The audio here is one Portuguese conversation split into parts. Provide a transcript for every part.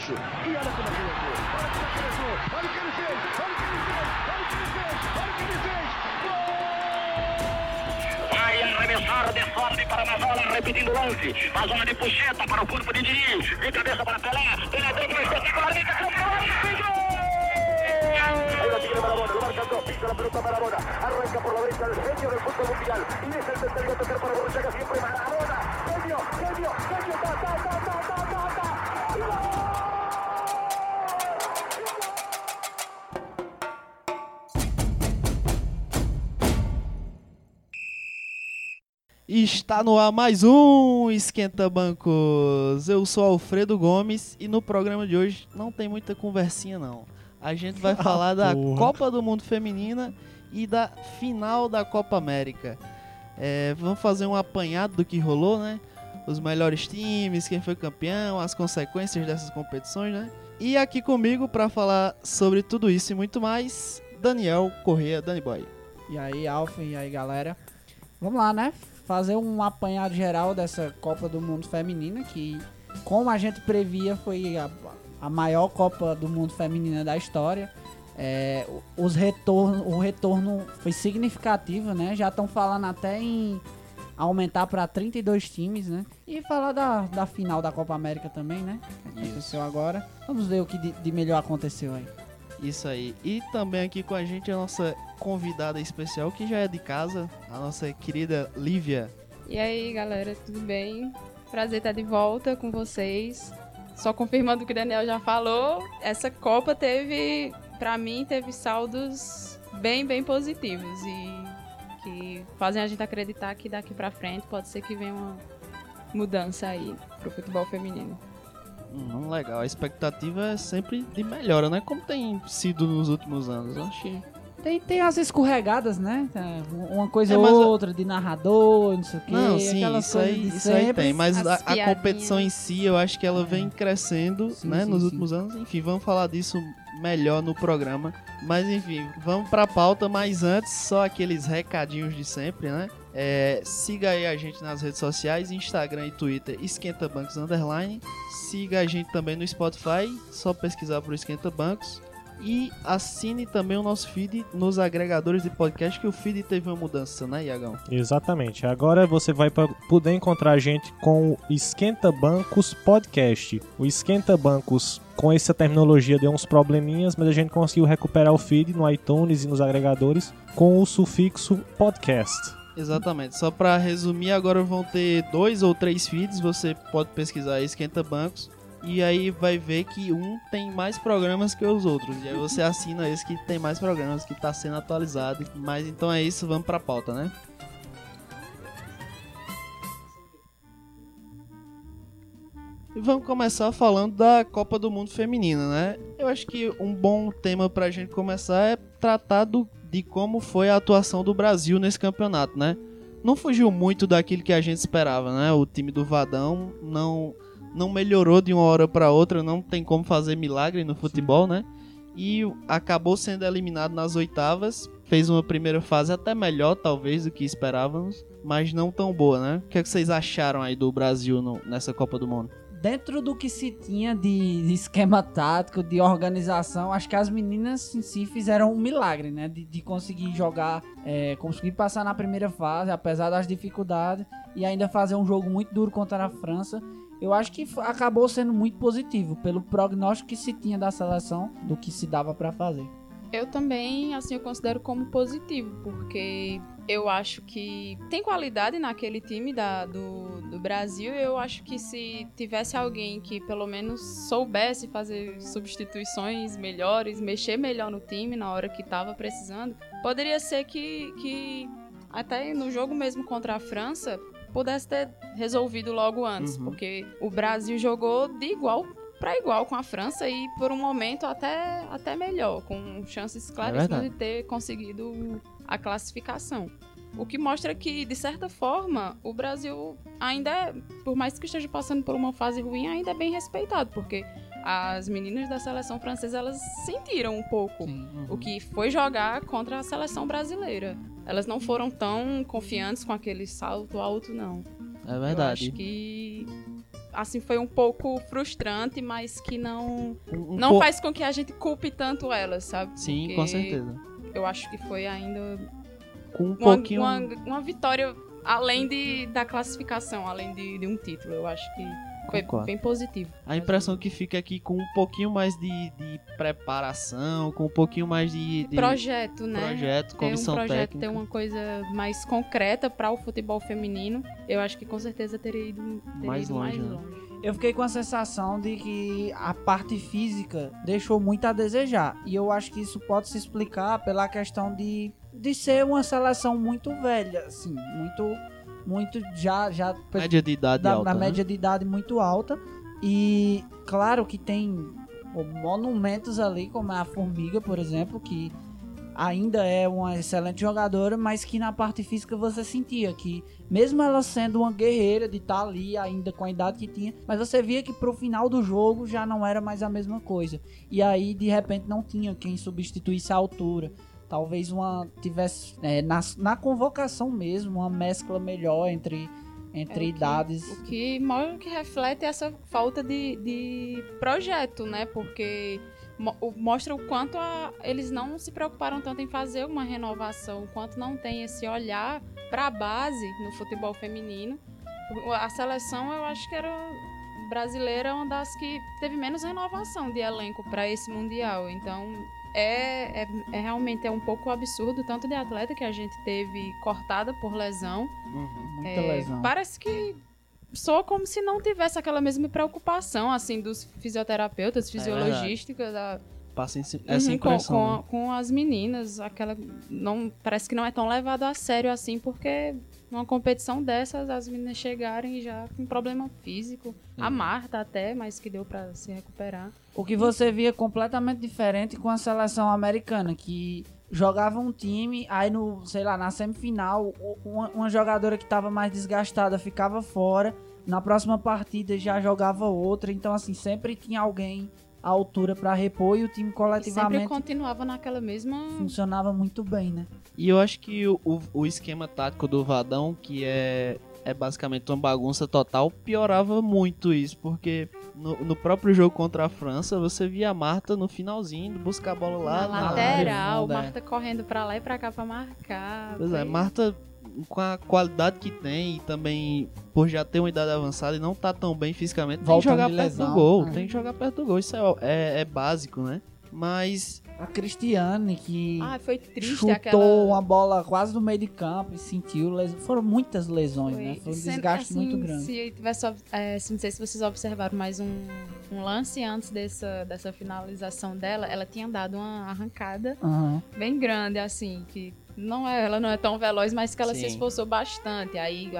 Gaúcho. E olha como ele entrou. Olha o que ele fez. Olha o que ele fez. Olha o que ele fez. Olha o que ele fez. Vai arremessar de sorte para a bola, repetindo o lance. A zona de puxeta para o corpo de Diniz. De cabeça para Pelé. Pelé dentro, espetacularmente. Ahí lo tiene Marabona, lo marca dos, pisa la pelota Marabona, arranca por la derecha el genio del fútbol mundial, y es el tercero tocar para Borruchaga, siempre Marabona, genio, genio, genio, ta, ta, ta, ta, ta, ta, ta, Está no ar mais um Esquenta Bancos. Eu sou Alfredo Gomes e no programa de hoje não tem muita conversinha não. A gente vai falar da porra. Copa do Mundo Feminina e da final da Copa América. É, vamos fazer um apanhado do que rolou, né? Os melhores times, quem foi campeão, as consequências dessas competições, né? E aqui comigo para falar sobre tudo isso e muito mais, Daniel Corrêa, Dani Boy. E aí, Alfa, e aí, galera? Vamos lá, né? Fazer um apanhado geral dessa Copa do Mundo Feminina, que, como a gente previa, foi a, a maior Copa do Mundo Feminina da história. É, o- os retorno, o retorno foi significativo, né? Já estão falando até em aumentar para 32 times, né? E falar da, da final da Copa América também, né? Que aconteceu agora. Vamos ver o que de, de melhor aconteceu aí. Isso aí. E também aqui com a gente a nossa convidada especial, que já é de casa, a nossa querida Lívia. E aí, galera, tudo bem? Prazer estar de volta com vocês. Só confirmando o que o Daniel já falou, essa Copa teve, pra mim, teve saldos bem, bem positivos e que fazem a gente acreditar que daqui pra frente pode ser que venha uma mudança aí pro futebol feminino. Hum, legal. A expectativa é sempre de melhora, né? Como tem sido nos últimos anos. Eu acho que Tem, tem as escorregadas, né? Uma coisa É, ou a- outra de narrador, não sei o quê. Não, sim, isso aí, isso aí tem. Mas as a, a competição em si, eu acho que ela vem crescendo, Sim, né? sim, nos sim. últimos anos. Enfim, vamos falar disso melhor no programa. Mas enfim, vamos pra pauta. Mas antes, só aqueles recadinhos de sempre, né? É, siga aí a gente nas redes sociais, Instagram e Twitter, Esquenta Bancos Underline. Siga a gente também no Spotify, só pesquisar por Esquenta Bancos. E assine também o nosso feed nos agregadores de podcast, que o feed teve uma mudança, né, Iagão? Exatamente. Agora você vai poder encontrar a gente com o Esquenta Bancos Podcast. O Esquenta Bancos, com essa terminologia, deu uns probleminhas, mas a gente conseguiu recuperar o feed no iTunes e nos agregadores com o sufixo podcast. Exatamente. Só pra resumir, agora vão ter dois ou três feeds. Você pode pesquisar Esquenta Bancos. E aí vai ver que um tem mais programas que os outros. E aí você assina esse que tem mais programas, que tá sendo atualizado. Mas então é isso, vamos pra pauta, né? E vamos começar falando da Copa do Mundo Feminina, né? Eu acho que um bom tema pra gente começar é tratar do, de como foi a atuação do Brasil nesse campeonato, né? Não fugiu muito daquilo que a gente esperava, né? O time do Vadão não não melhorou de uma hora pra outra, não tem como fazer milagre no futebol, né? E acabou sendo eliminado nas oitavas, fez uma primeira fase até melhor, talvez, do que esperávamos, mas não tão boa, né? O que, é que vocês acharam aí do Brasil no- nessa Copa do Mundo? Dentro do que se tinha de, esquema tático, de organização, acho que as meninas em si fizeram um milagre, né? De, de conseguir jogar, é, conseguir passar na primeira fase, apesar das dificuldades, e ainda fazer um jogo muito duro contra a França. Eu acho que acabou sendo muito positivo, pelo prognóstico que se tinha da seleção, do que se dava pra fazer. Eu também, assim, eu considero como positivo, porque eu acho que tem qualidade naquele time da, do, do Brasil. Eu acho que se tivesse alguém que pelo menos soubesse fazer substituições melhores, mexer melhor no time na hora que tava precisando, poderia ser que, que até no jogo mesmo contra a França pudesse ter resolvido logo antes, Uhum. porque o Brasil jogou de igual para igual com a França e por um momento até, até melhor, com chances claríssimas verdade. de ter conseguido a classificação. O que mostra que, de certa forma, o Brasil ainda é, por mais que esteja passando por uma fase ruim, ainda é bem respeitado, porque as meninas da seleção francesa, elas sentiram um pouco o que foi jogar contra a seleção brasileira. Elas não foram tão confiantes com aquele salto alto, não. É Eu verdade. acho que assim, foi um pouco frustrante, mas que não, Um- um não po- faz com que a gente culpe tanto elas, sabe? Sim, Porque com certeza. Eu acho que foi ainda Com um uma, pouquinho. uma, uma vitória além de, da classificação, além de, de um título. Eu acho que foi Concordo. bem positivo. A impressão que fica aqui com um pouquinho mais de, de preparação, com um pouquinho mais de, de Projeto, né? projeto, ter um comissão projeto, técnica. ter uma coisa mais concreta para o futebol feminino, eu acho que com certeza teria ido, teria Mais ido longe, mais né? longe. Eu fiquei com a sensação de que a parte física deixou muito a desejar. E eu acho que isso pode se explicar pela questão de, de ser uma seleção muito velha, assim, muito muito já já Média de idade da, alta. na né? média de idade muito alta. E claro que tem monumentos ali, como a Formiga, por exemplo, que ainda é uma excelente jogadora, mas que na parte física você sentia que, mesmo ela sendo uma guerreira de estar ali ainda com a idade que tinha, mas você via que pro final do jogo já não era mais a mesma coisa. E aí, de repente, não tinha quem substituísse a altura. Talvez uma tivesse é, na, na convocação mesmo uma mescla melhor entre, entre É, o que- idades. O que, que reflete essa falta de, de projeto, né? Porque mostra o quanto a- eles não se preocuparam tanto em fazer uma renovação, o quanto não tem esse olhar para a base no futebol feminino. A seleção, eu acho que era brasileira, uma das que teve menos renovação de elenco para esse mundial. Então, é, é, é realmente é um pouco absurdo tanto de atleta que a gente teve cortada por lesão Uhum. Muita é, lesão. Parece que soa como se não tivesse aquela mesma preocupação, assim, dos fisioterapeutas, fisiologísticas, da- Passa esse- essa Uhum, com, impressão. com, né? com as meninas, aquela não parece que não é tão levado a sério assim, porque numa competição dessas as meninas chegarem já com problema físico, a Uhum. Marta até, mas que deu pra se recuperar. O que você via completamente diferente com a seleção americana, que jogava um time, aí no, sei lá, na semifinal, uma, uma jogadora que estava mais desgastada ficava fora, na próxima partida já jogava outra, então assim, sempre tinha alguém à altura para repor e o time E sempre coletivamente continuava naquela mesma funcionava muito bem, né? E eu acho que o, o- o esquema tático do Vadão, que é, é basicamente uma bagunça total, piorava muito isso, porque no, no próprio jogo contra a França, você via a Marta no finalzinho, buscar a bola lá na na lateral, área, Marta correndo pra lá e pra cá pra marcar. Pois é, Marta, com a qualidade que tem e também por já ter uma idade avançada e não tá tão bem fisicamente, tem que jogar perto lesão, do gol. é. Tem que jogar perto do gol. Isso é, é, é básico, né? Mas A Cristiane que Ah, foi triste chutou aquela. uma bola quase no meio de campo e sentiu les... foram muitas lesões, né? Foi um Sempre, desgaste assim, muito grande. Se tivesse, é, se- não sei se vocês observaram mais um, um lance antes dessa, dessa finalização dela, ela tinha dado uma arrancada Aham. bem grande, assim, que não é, ela não é tão veloz, mas que ela se Sim. esforçou bastante. Aí,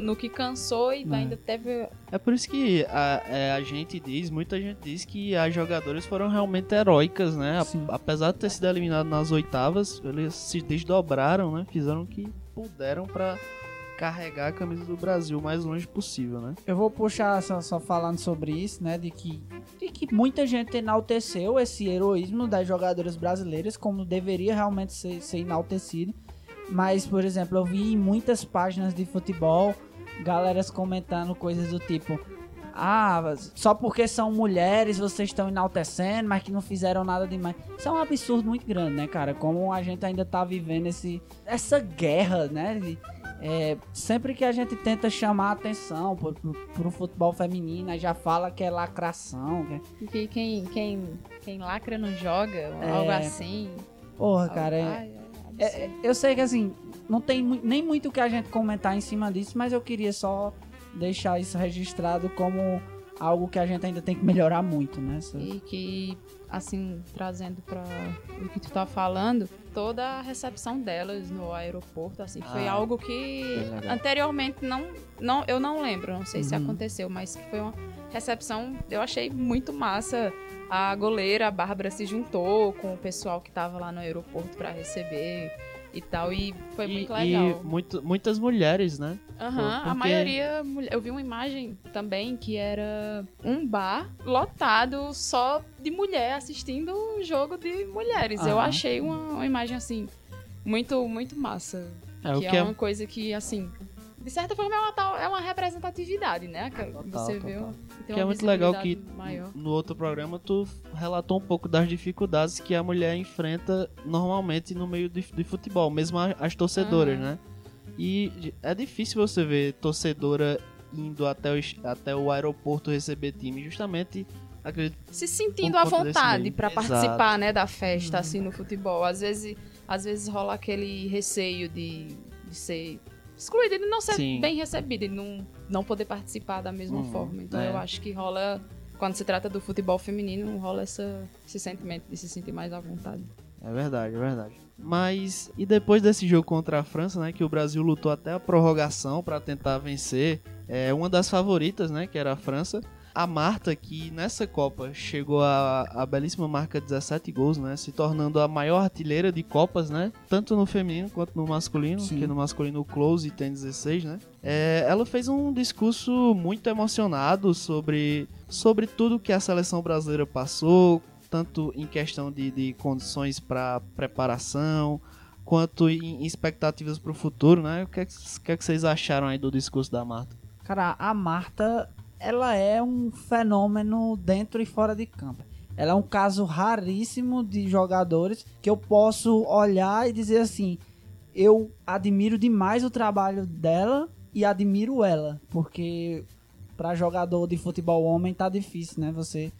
no que cansou e É. ainda teve. é por isso que a, é, a gente diz, muita gente diz que as jogadoras foram realmente heróicas, né? Sim. apesar de ter sido eliminado nas oitavas, eles se desdobraram, né? Fizeram o que puderam pra carregar a camisa do Brasil o mais longe possível, né? Eu vou puxar só, só falando sobre isso, né? De que, de que muita gente enalteceu esse heroísmo das jogadoras brasileiras, como deveria realmente ser, ser enaltecido. Mas, por exemplo, eu vi em muitas páginas de futebol galeras comentando coisas do tipo. Ah, só porque são mulheres vocês estão enaltecendo, mas que não fizeram nada demais. Isso é um absurdo muito grande, né, cara? Como a gente ainda tá vivendo esse, essa guerra, né? de- é, sempre que a gente tenta chamar a atenção pro, pro, pro futebol feminino, aí já fala que é lacração. Que é... Que quem, quem, quem lacra não joga, É. algo assim. Porra, cara, é, é é- é- eu sei que assim, não tem nem muito o que a gente comentar em cima disso, mas eu queria só deixar isso registrado como algo que a gente ainda tem que melhorar muito, né? E que, assim, trazendo para o que tu tá falando, toda a recepção delas no aeroporto, assim, foi Ah, algo que anteriormente não, não, eu não lembro, não sei se Uhum. aconteceu, mas que foi uma recepção, eu achei muito massa. A goleira, a Bárbara, se juntou com o pessoal que tava lá no aeroporto para receber e tal, e foi E- muito e legal. muito- muitas mulheres, né? Aham, Porque- a maioria. mulher- Eu vi uma imagem também que era um bar lotado só de mulher assistindo um jogo de mulheres. Eu Aham. achei uma, uma imagem assim muito, muito massa. É, o que, que é é uma coisa que, assim, de certa forma, é uma, tal, é uma representatividade, né? Que Total, você total. tem Que é uma muito legal que maior. no outro programa tu relatou um pouco das dificuldades que a mulher enfrenta normalmente no meio de, de futebol, mesmo as torcedoras, Aham. né? E é difícil você ver torcedora indo até o, até o aeroporto receber time, justamente acredito se sentindo à vontade Exato. participar, né, da festa assim no futebol. Às vezes, às vezes rola aquele receio de, de ser excluído, de não ser Sim. bem recebido, de não não poder participar da mesma Uhum, forma. Então é. eu acho que rola quando se trata do futebol feminino, rola essa, esse sentimento de se sentir mais à vontade. É verdade, é verdade. Mas e depois desse jogo contra a França, né, que o Brasil lutou até a prorrogação pra tentar vencer, é uma das favoritas, né, que era a França. A Marta, que nessa Copa chegou a, a belíssima marca de 17 gols, né, se tornando a maior artilheira de Copas, né, tanto no feminino quanto no masculino, Sim. que no masculino o Close tem 16, né. É, ela fez um discurso muito emocionado sobre, sobre tudo que a seleção brasileira passou, tanto em questão de, de condições para preparação, quanto em expectativas para o futuro, né? O que, é que, que é que vocês acharam aí do discurso da Marta? Cara, a Marta, ela é um fenômeno dentro e fora de campo. Ela é um caso raríssimo de jogadores que eu posso olhar e dizer assim: eu admiro demais o trabalho dela e admiro ela, porque para jogador de futebol homem tá difícil, né? Você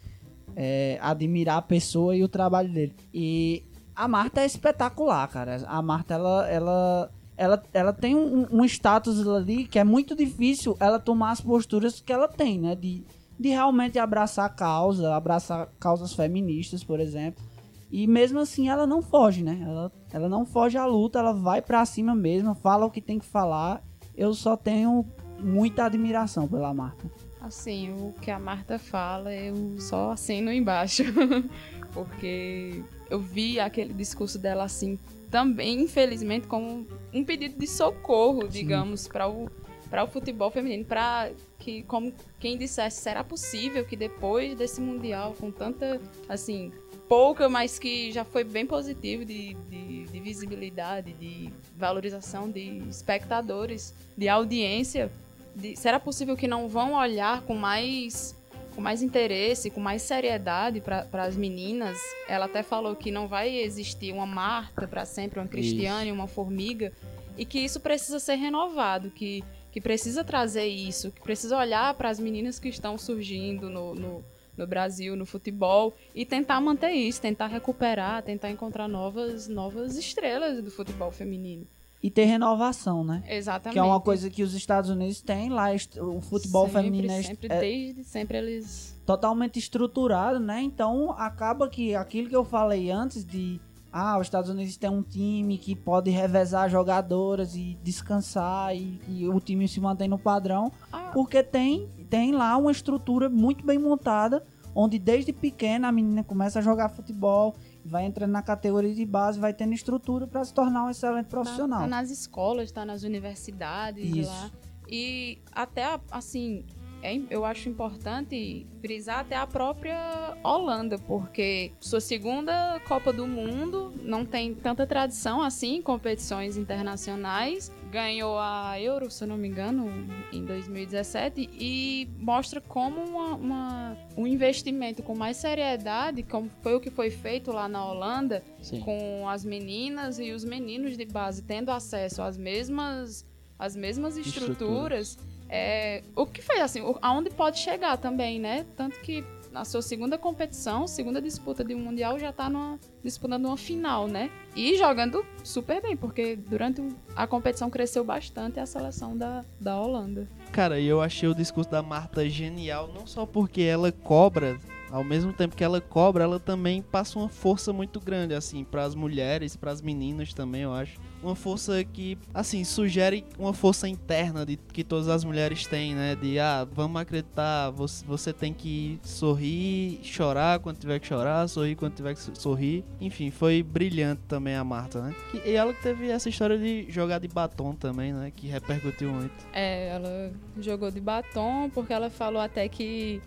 é, admirar a pessoa e o trabalho dele. E a Marta é espetacular, cara. A Marta, ela, ela, ela, ela tem um, um status ali que é muito difícil ela tomar as posturas que ela tem, né? De, de realmente abraçar a causa, abraçar causas feministas, por exemplo. E mesmo assim ela não foge, né? Ela, ela não foge à luta, ela vai pra cima mesmo, fala o que tem que falar. Eu só tenho muita admiração pela Marta. Assim, o que a Marta fala, eu só assino embaixo. Porque eu vi aquele discurso dela assim, também, infelizmente, como um pedido de socorro, digamos, para o para o futebol feminino, para que como quem dissesse, será possível que depois desse mundial com tanta assim, pouca, mas que já foi bem positivo de, de, de visibilidade, de valorização de espectadores, de audiência, de- será possível que não vão olhar com mais com mais interesse, com mais seriedade para as meninas? Ela até falou que não vai existir uma Marta para sempre, uma Cristiane, uma Formiga, e que isso precisa ser renovado, que, que precisa trazer isso, que precisa olhar para as meninas que estão surgindo no, no, no Brasil, no futebol, e tentar manter isso, tentar recuperar, tentar encontrar novas, novas estrelas do futebol feminino. E ter renovação, né? Exatamente. Que é uma coisa que os Estados Unidos têm lá. O futebol sempre, feminino é, sempre, é desde sempre eles totalmente estruturado, né? Então acaba que aquilo que eu falei antes de ah, os Estados Unidos tem um time que pode revezar jogadoras e descansar e, e o time se mantém no padrão, Ah. porque tem tem lá uma estrutura muito bem montada, onde desde pequena a menina começa a jogar futebol, vai entrando na categoria de base, vai tendo estrutura para se tornar um excelente profissional. Tá, tá nas escolas, tá nas universidades Isso. lá. E até, assim, é eu acho importante frisar até a própria Holanda, porque sua segunda Copa do Mundo não tem tanta tradição assim em competições internacionais. Ganhou a Euro, se eu não me engano, em 2017 e mostra como uma- uma- um investimento com mais seriedade, como foi o que foi feito lá na Holanda, Sim. com as meninas e os meninos de base tendo acesso às mesmas às mesmas estruturas, é, o que fez assim, aonde pode chegar também, né? Tanto que na sua segunda competição, segunda disputa de um mundial já tá numa, disputando uma final, né? E jogando super bem, porque durante a competição cresceu bastante a seleção da, da Holanda. Cara, eu achei o discurso da Marta genial, não só porque ela cobra, ao mesmo tempo que ela cobra, ela também passa uma força muito grande, assim, para as mulheres, para as meninas também, eu acho. Uma força que, assim, sugere uma força interna de que todas as mulheres têm, né? De, ah, vamos acreditar, você, você tem que sorrir, chorar quando tiver que chorar, sorrir quando tiver que so- sorrir. Enfim, foi brilhante também a Marta, né? E ela teve essa história de jogar de batom também, né? Que repercutiu muito. É, ela jogou de batom porque ela falou até que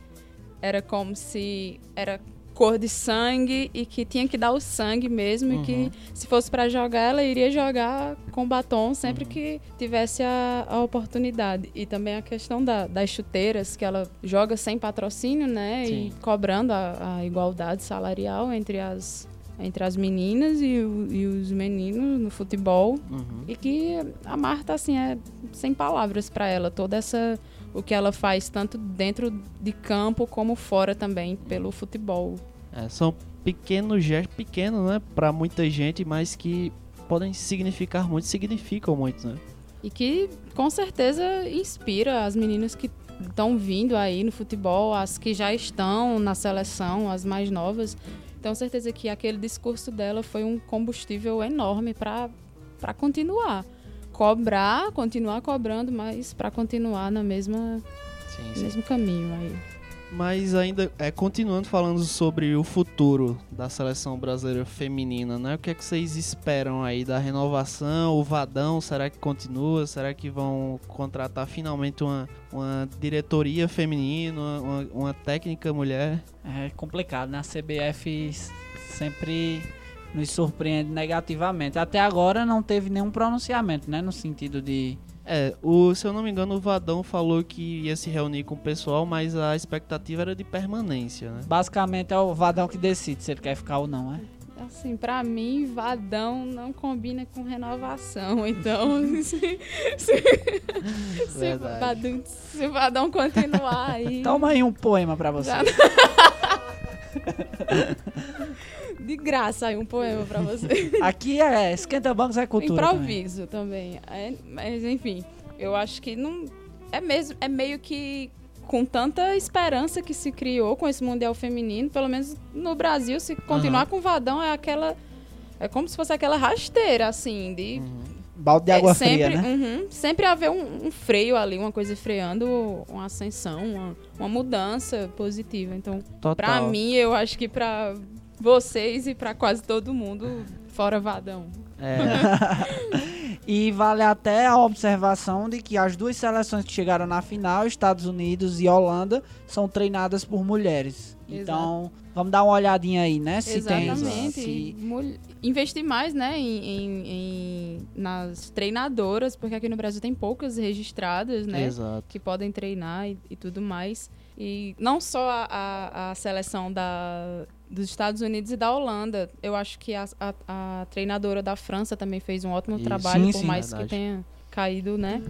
era como se era cor de sangue e que tinha que dar o sangue mesmo e que se fosse pra jogar ela iria jogar com batom sempre que tivesse a, a oportunidade. E também a questão da- das chuteiras que ela joga sem patrocínio né Sim. e cobrando a, a igualdade salarial entre as entre as meninas e, o- e os meninos no futebol. Uhum. e que a Marta assim é sem palavras pra ela. Toda essa o que ela faz tanto dentro de campo como fora também pelo futebol É, são pequenos gestos, pequenos, né, pra muita gente, mas que podem significar muito, significam muito, né? E que com certeza inspira as meninas que estão vindo aí no futebol, as que já estão na seleção, as mais novas. Tenho certeza que aquele discurso dela foi um combustível enorme para continuar. Cobrar, continuar cobrando, mas para continuar na mesma, Sim, no sim. mesmo caminho aí. Mas ainda, é, continuando falando sobre o futuro da seleção brasileira feminina, né? O que é que vocês esperam aí da renovação? O Vadão, será que continua? Será que vão contratar finalmente uma, uma diretoria feminina, uma, uma- uma técnica mulher? É complicado, né? A CBF sempre nos surpreende negativamente. Até agora não teve nenhum pronunciamento, né? No sentido de. É, o, se eu não me engano, o Vadão falou que ia se reunir com o pessoal, mas a expectativa era de permanência, né? Basicamente é o Vadão que decide se ele quer ficar ou não, é? Assim, pra mim, Vadão não combina com renovação. Então, se, se, se. Vadão, se Vadão continuar aí. Toma aí um poema pra você. Já- De graça aí um poema pra você. Aqui é Esquenta Bancos é cultura. também. Improviso também. É, mas enfim, eu acho que não. É mesmo, é meio que com tanta esperança que se criou com esse Mundial Feminino, pelo menos no Brasil, se continuar com o Vadão, é aquela. É como se fosse aquela rasteira, assim, de Balde de é, água sempre, fria, né? uhum, sempre haver um, um freio ali, uma coisa freando uma ascensão, uma, uma mudança positiva. Então, pra mim, eu acho que pra vocês e pra quase todo mundo, fora Vadão. É, E vale até a observação de que as duas seleções que chegaram na final, Estados Unidos e Holanda, são treinadas por mulheres. Então, vamos dar uma olhadinha aí, né? Se tem. Exatamente. Se... Mul- Investir mais, né, em, em- em- nas treinadoras, porque aqui no Brasil tem poucas registradas, né? exato. que podem treinar e, e tudo mais. E não só a, a- a seleção da, dos Estados Unidos e da Holanda. Eu acho que a, a- a treinadora da França também fez um ótimo trabalho, Sim, por sim. mais Verdade. que tenha caído, né?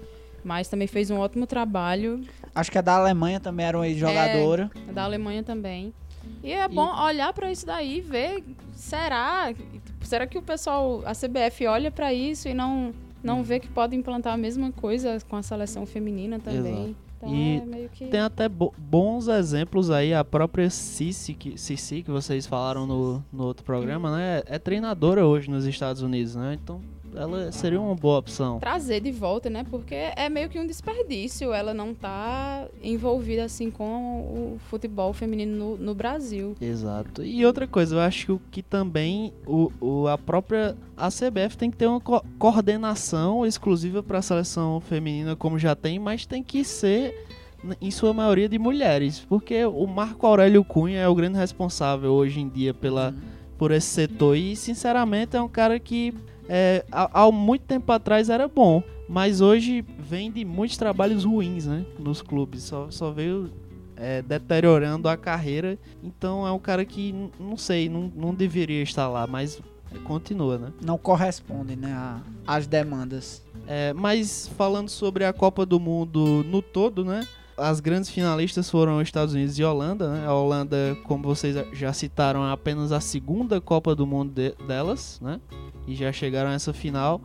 Mas também fez um ótimo trabalho. Acho que a da Alemanha também era uma ex-jogadora. A da Alemanha também. E é bom olhar pra isso daí e ver, será? Será que o pessoal, a CBF olha pra isso e não, não vê que pode implantar a mesma coisa com a seleção feminina também? Exato. Então E é que... Tem até bo- bons exemplos aí, a própria Cici que, Cici, que vocês falaram no, no outro programa, né? É treinadora hoje nos Estados Unidos, né? Então ela seria uma boa opção. trazer de volta, né? Porque é meio que um desperdício ela não tá envolvida assim com o futebol feminino no, no Brasil. Exato. E outra coisa, eu acho que o que também o, o- a própria a CBF tem que ter uma co- coordenação exclusiva para a seleção feminina, como já tem, mas tem que ser em sua maioria de mulheres, porque o Marco Aurélio Cunha é o grande responsável hoje em dia pela por esse setor e sinceramente é um cara que é, há, há muito tempo atrás era bom, mas hoje vem de muitos trabalhos ruins, né, nos clubes. Só, só veio é, deteriorando a carreira. Então é um cara que, não sei, não, não deveria estar lá, mas continua, né? Não corresponde, né? às demandas. É, mas falando sobre a Copa do Mundo no todo, né? As grandes finalistas foram Estados Unidos e Holanda, né? A Holanda, como vocês já citaram, é apenas a segunda Copa do Mundo de- delas, né? E já chegaram a essa final.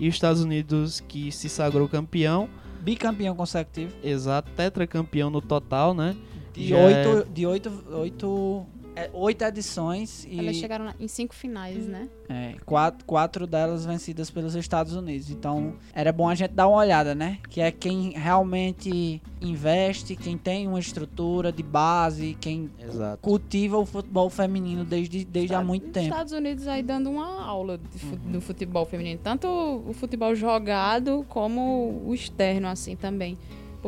E os Estados Unidos, que se sagrou campeão, Bicampeão consecutivo. exato, tetracampeão no total, né? De Já é- oito, de oito, oito, oito edições e Elas chegaram na- em cinco finais, né? é, quatro, quatro delas vencidas pelos Estados Unidos. Então, era bom a gente dar uma olhada, né? Que é quem realmente investe, quem tem uma estrutura de base, quem Exato. cultiva o futebol feminino desde, desde há muito Os tempo. Estados Unidos aí dando uma aula Uhum. do futebol feminino, tanto o futebol jogado como o externo assim também.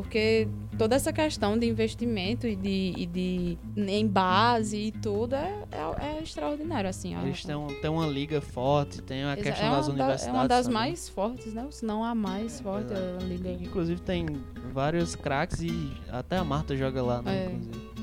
Porque toda essa questão de investimento e de, e de em base e tudo é, é, é extraordinário, assim. ó. Eles têm, têm uma liga forte, tem a Exa- questão é das da- universidades. É uma das também. mais fortes, né? Se não a mais forte, verdade. a liga. Inclusive tem vários craques e até a Marta joga lá, né? É.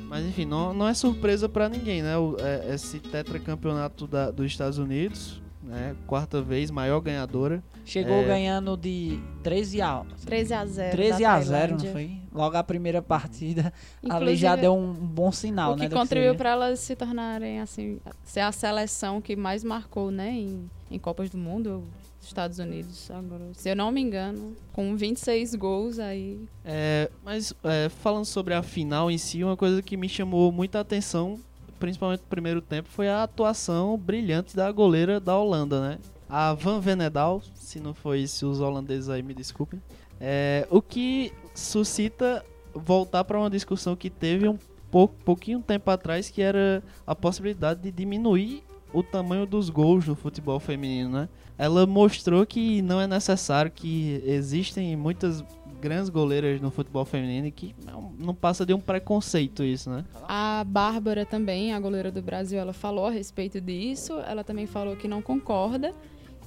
Mas enfim, não, não é surpresa pra ninguém, né? O- é- esse tetracampeonato da, dos Estados Unidos, né? Quarta vez, maior ganhadora. Chegou É. ganhando de 13 a 13 a 0 13 da a 0, não foi? Logo a primeira partida, ali Inclusive, já deu um bom sinal, o né? que do contribuiu para elas se tornarem assim, ser a seleção que mais marcou, né, em, em Copas do Mundo, os Estados Unidos agora, se eu não me engano, com 26 gols aí. É, mas é, falando sobre a final em si, uma coisa que me chamou muita atenção, principalmente no primeiro tempo, foi a atuação brilhante da goleira da Holanda, né? A Van Venedal, se não foi isso, os holandeses aí me desculpem. É, o que suscita voltar para uma discussão que teve um pouco, pouquinho tempo atrás, que era a possibilidade de diminuir o tamanho dos gols no futebol feminino, né? Ela mostrou que não é necessário, que existem muitas grandes goleiras no futebol feminino que não, passa de um preconceito isso, né? A Bárbara também, a goleira do Brasil, ela falou a respeito disso. Ela também falou que não concorda,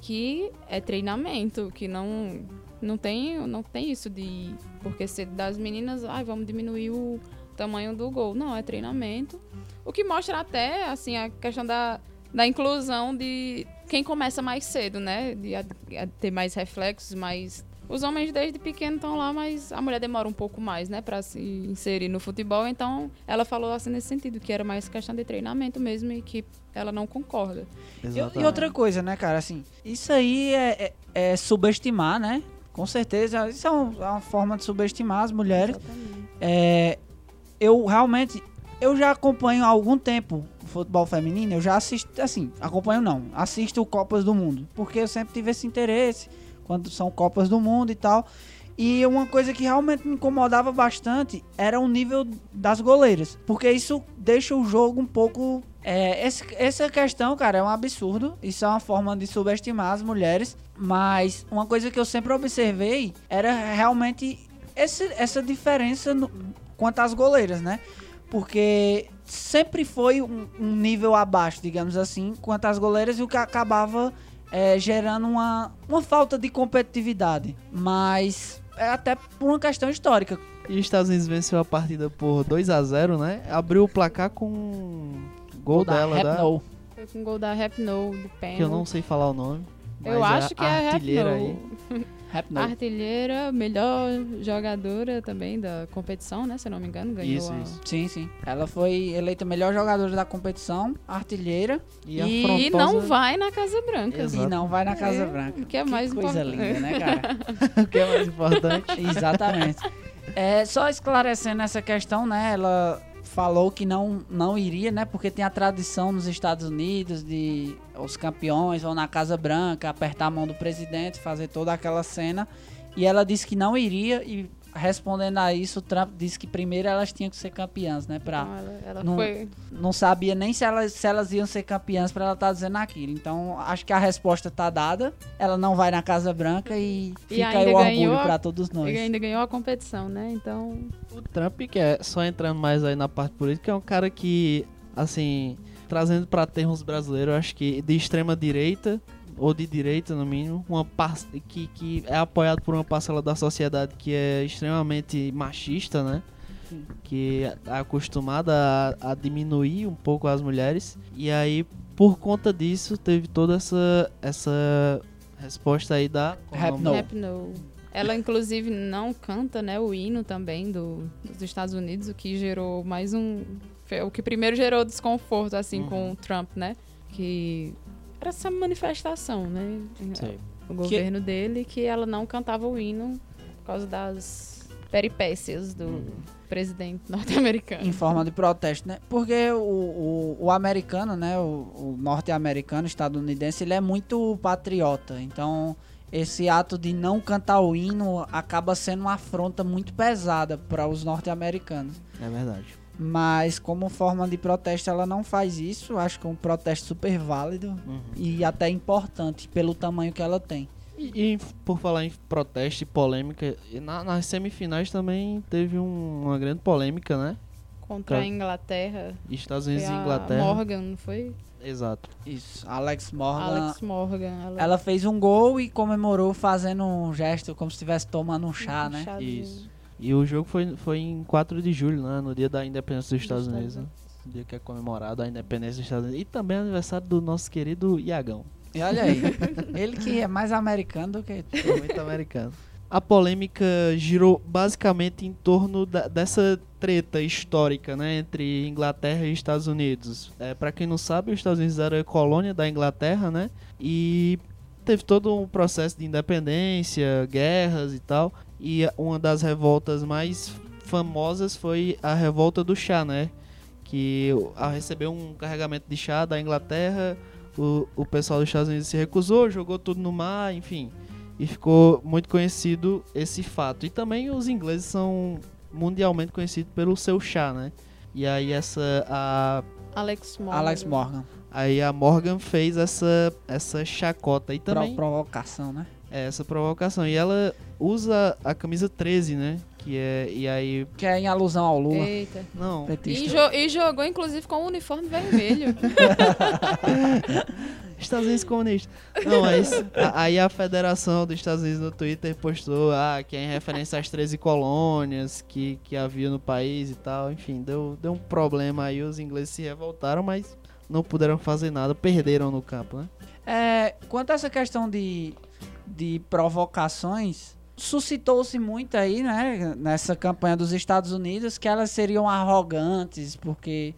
que é treinamento, que não não tem não tem isso de porque se das meninas, ai, vamos diminuir o tamanho do gol. Não, é treinamento. O que mostra até assim a questão da da inclusão de quem começa mais cedo, né? De ter mais reflexos, mais os homens desde pequeno estão lá, mas a mulher demora um pouco mais, né, Pra se inserir no futebol. Então, ela falou assim nesse sentido que era mais questão de treinamento mesmo e que ela não concorda. E, e outra coisa, né, cara, assim, isso aí é, é- é subestimar, né? Com certeza, isso é, um- é uma forma de subestimar as mulheres. É, eu realmente, eu já acompanho há algum tempo o futebol feminino, eu já assisto, assim, acompanho não, assisto Copas do Mundo, porque eu sempre tive esse interesse quando são Copas do Mundo e tal. E uma coisa que realmente me incomodava bastante era o nível das goleiras, porque isso deixa o jogo um pouco é, esse- essa questão, cara, é um absurdo. Isso é uma forma de subestimar as mulheres. Mas uma coisa que eu sempre observei era realmente esse, essa diferença no- quanto às goleiras, né? Porque sempre foi um, um nível abaixo, digamos assim, quanto às goleiras, e o que acabava é, gerando uma, uma falta de competitividade. Mas é até por uma questão histórica. E os Estados Unidos venceu a partida por 2 a 0 né? Abriu o placar com um gol da dela, da, Rapinoe. Foi com o gol da Rapnoe do pênalti. que eu não sei falar o nome. Eu mas acho que é a aí. Artilheira, melhor jogadora também da competição, né? Se eu não me engano, ganhou Isso, a- isso. Sim, sim. Ela foi eleita melhor jogadora da competição, artilheira, E, E afrontosa... Não vai na Casa Branca. Exato. e não vai na Casa É, Branca. o que é mais coisa importante. linda, né, cara? o que é mais importante. Exatamente. É, só esclarecendo essa questão, né? Ela falou que não, não iria, né? Porque tem a tradição nos Estados Unidos de os campeões vão na Casa Branca, apertar a mão do presidente, fazer toda aquela cena. E ela disse que não iria e respondendo a isso, o Trump disse que primeiro elas tinham que ser campeãs, né? Pra, Então, ela ela Não- foi. não sabia nem se elas, se elas iam ser campeãs para ela estar dizendo aquilo. Então, acho que a resposta tá dada. Ela não vai na Casa Branca e, E fica aí o orgulho a- para todos nós. Ele ainda ganhou a competição, né? Então. O Trump, que é só entrando mais aí na parte política, é um cara que, assim, trazendo pra termos brasileiros, eu acho que de extrema direita, ou de direita no mínimo, uma que, que é apoiado por uma parcela da sociedade que é extremamente machista, né? Sim. Que é acostumada a, a diminuir um pouco as mulheres. E aí, por conta disso, teve toda essa, essa resposta aí da... qual é o nome? Rapinoe. Rapinoe. Ela, inclusive, não canta, né? O hino também do, dos Estados Unidos, o que gerou mais um. foi O que primeiro gerou desconforto, assim, Uhum. com o Trump, né? Que era essa manifestação, né? Sei. O governo dele, que ela não cantava o hino por causa das peripécias do Uhum. presidente norte-americano. em forma de protesto, né? Porque o, o, o americano, né? O, o norte-americano, estadunidense, ele é muito patriota. Então, esse ato de não cantar o hino acaba sendo uma afronta muito pesada para os norte-americanos. É verdade. Mas, como forma de protesto, ela não faz isso. Acho que é um protesto super válido Uhum. e até importante pelo tamanho que ela tem. E, e por falar em protesto e polêmica, na- nas semifinais também teve um- uma grande polêmica, né? Contra Tá. a Inglaterra. Estados Unidos e Inglaterra. Morgan, não foi? Exato. Isso, Alex Morgan. Alex Morgan. Ela, Ela fez um gol e comemorou fazendo um gesto como se estivesse tomando um chá, um né? chazinho. Isso. E o jogo foi, foi em 4 de julho, né? No dia da independência dos Estados Dos Unidos. Né? O dia que é comemorado a independência dos Estados Unidos. E também é aniversário do nosso querido Iagão. E olha aí, ele que é mais americano do que. muito americano. A polêmica girou basicamente em torno da- dessa treta histórica, né, entre Inglaterra e Estados Unidos. É, para quem não sabe, os Estados Unidos era colônia da Inglaterra, né? E teve todo um processo de independência, guerras e tal. E uma das revoltas mais famosas foi a revolta do chá, né? Que ao receber um carregamento de chá da Inglaterra, o, o pessoal dos Estados Unidos se recusou, jogou tudo no mar, enfim. E ficou muito conhecido esse fato. E também os ingleses são mundialmente conhecidos pelo seu chá, né? E aí essa a Alex Morgan. Alex Morgan. aí a Morgan fez essa essa chacota e Pro- também provocação, né? É, essa provocação. E ela usa a camisa 13, né? Que é e aí Que é em alusão ao Lula. Eita. não, E, jo- e jogou, inclusive, com o uniforme vermelho. Estados Unidos comunista. Não, mas a- aí a Federação dos Estados Unidos no Twitter postou ah, que é em referência às 13 colônias que, que havia no país e tal. Enfim, deu, deu um problema aí, os ingleses se revoltaram, mas não puderam fazer nada, perderam no campo, né? É, quanto a essa questão de, de provocações, suscitou-se muito aí, né, nessa campanha dos Estados Unidos, que elas seriam arrogantes, porque.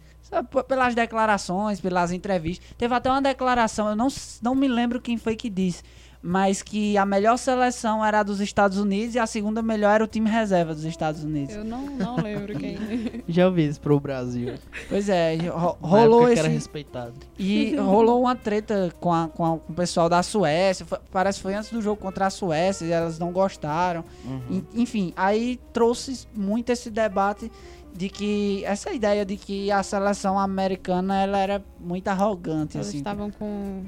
Pelas declarações, pelas entrevistas. Teve até uma declaração, eu não, não me lembro quem foi que disse, mas que a melhor seleção era a dos Estados Unidos e a segunda melhor era o time reserva dos Estados Unidos. Eu não, não lembro quem. Já ouvi isso pro Brasil. Pois é, ro- rolou esse. era respeitado. E rolou uma treta com, a- com a- com o pessoal da Suécia. Foi- parece que foi antes do jogo contra a Suécia e elas não gostaram. Uhum. En- Enfim, aí trouxe muito esse debate de que essa ideia de que a seleção americana ela era muito arrogante Eles assim. estavam com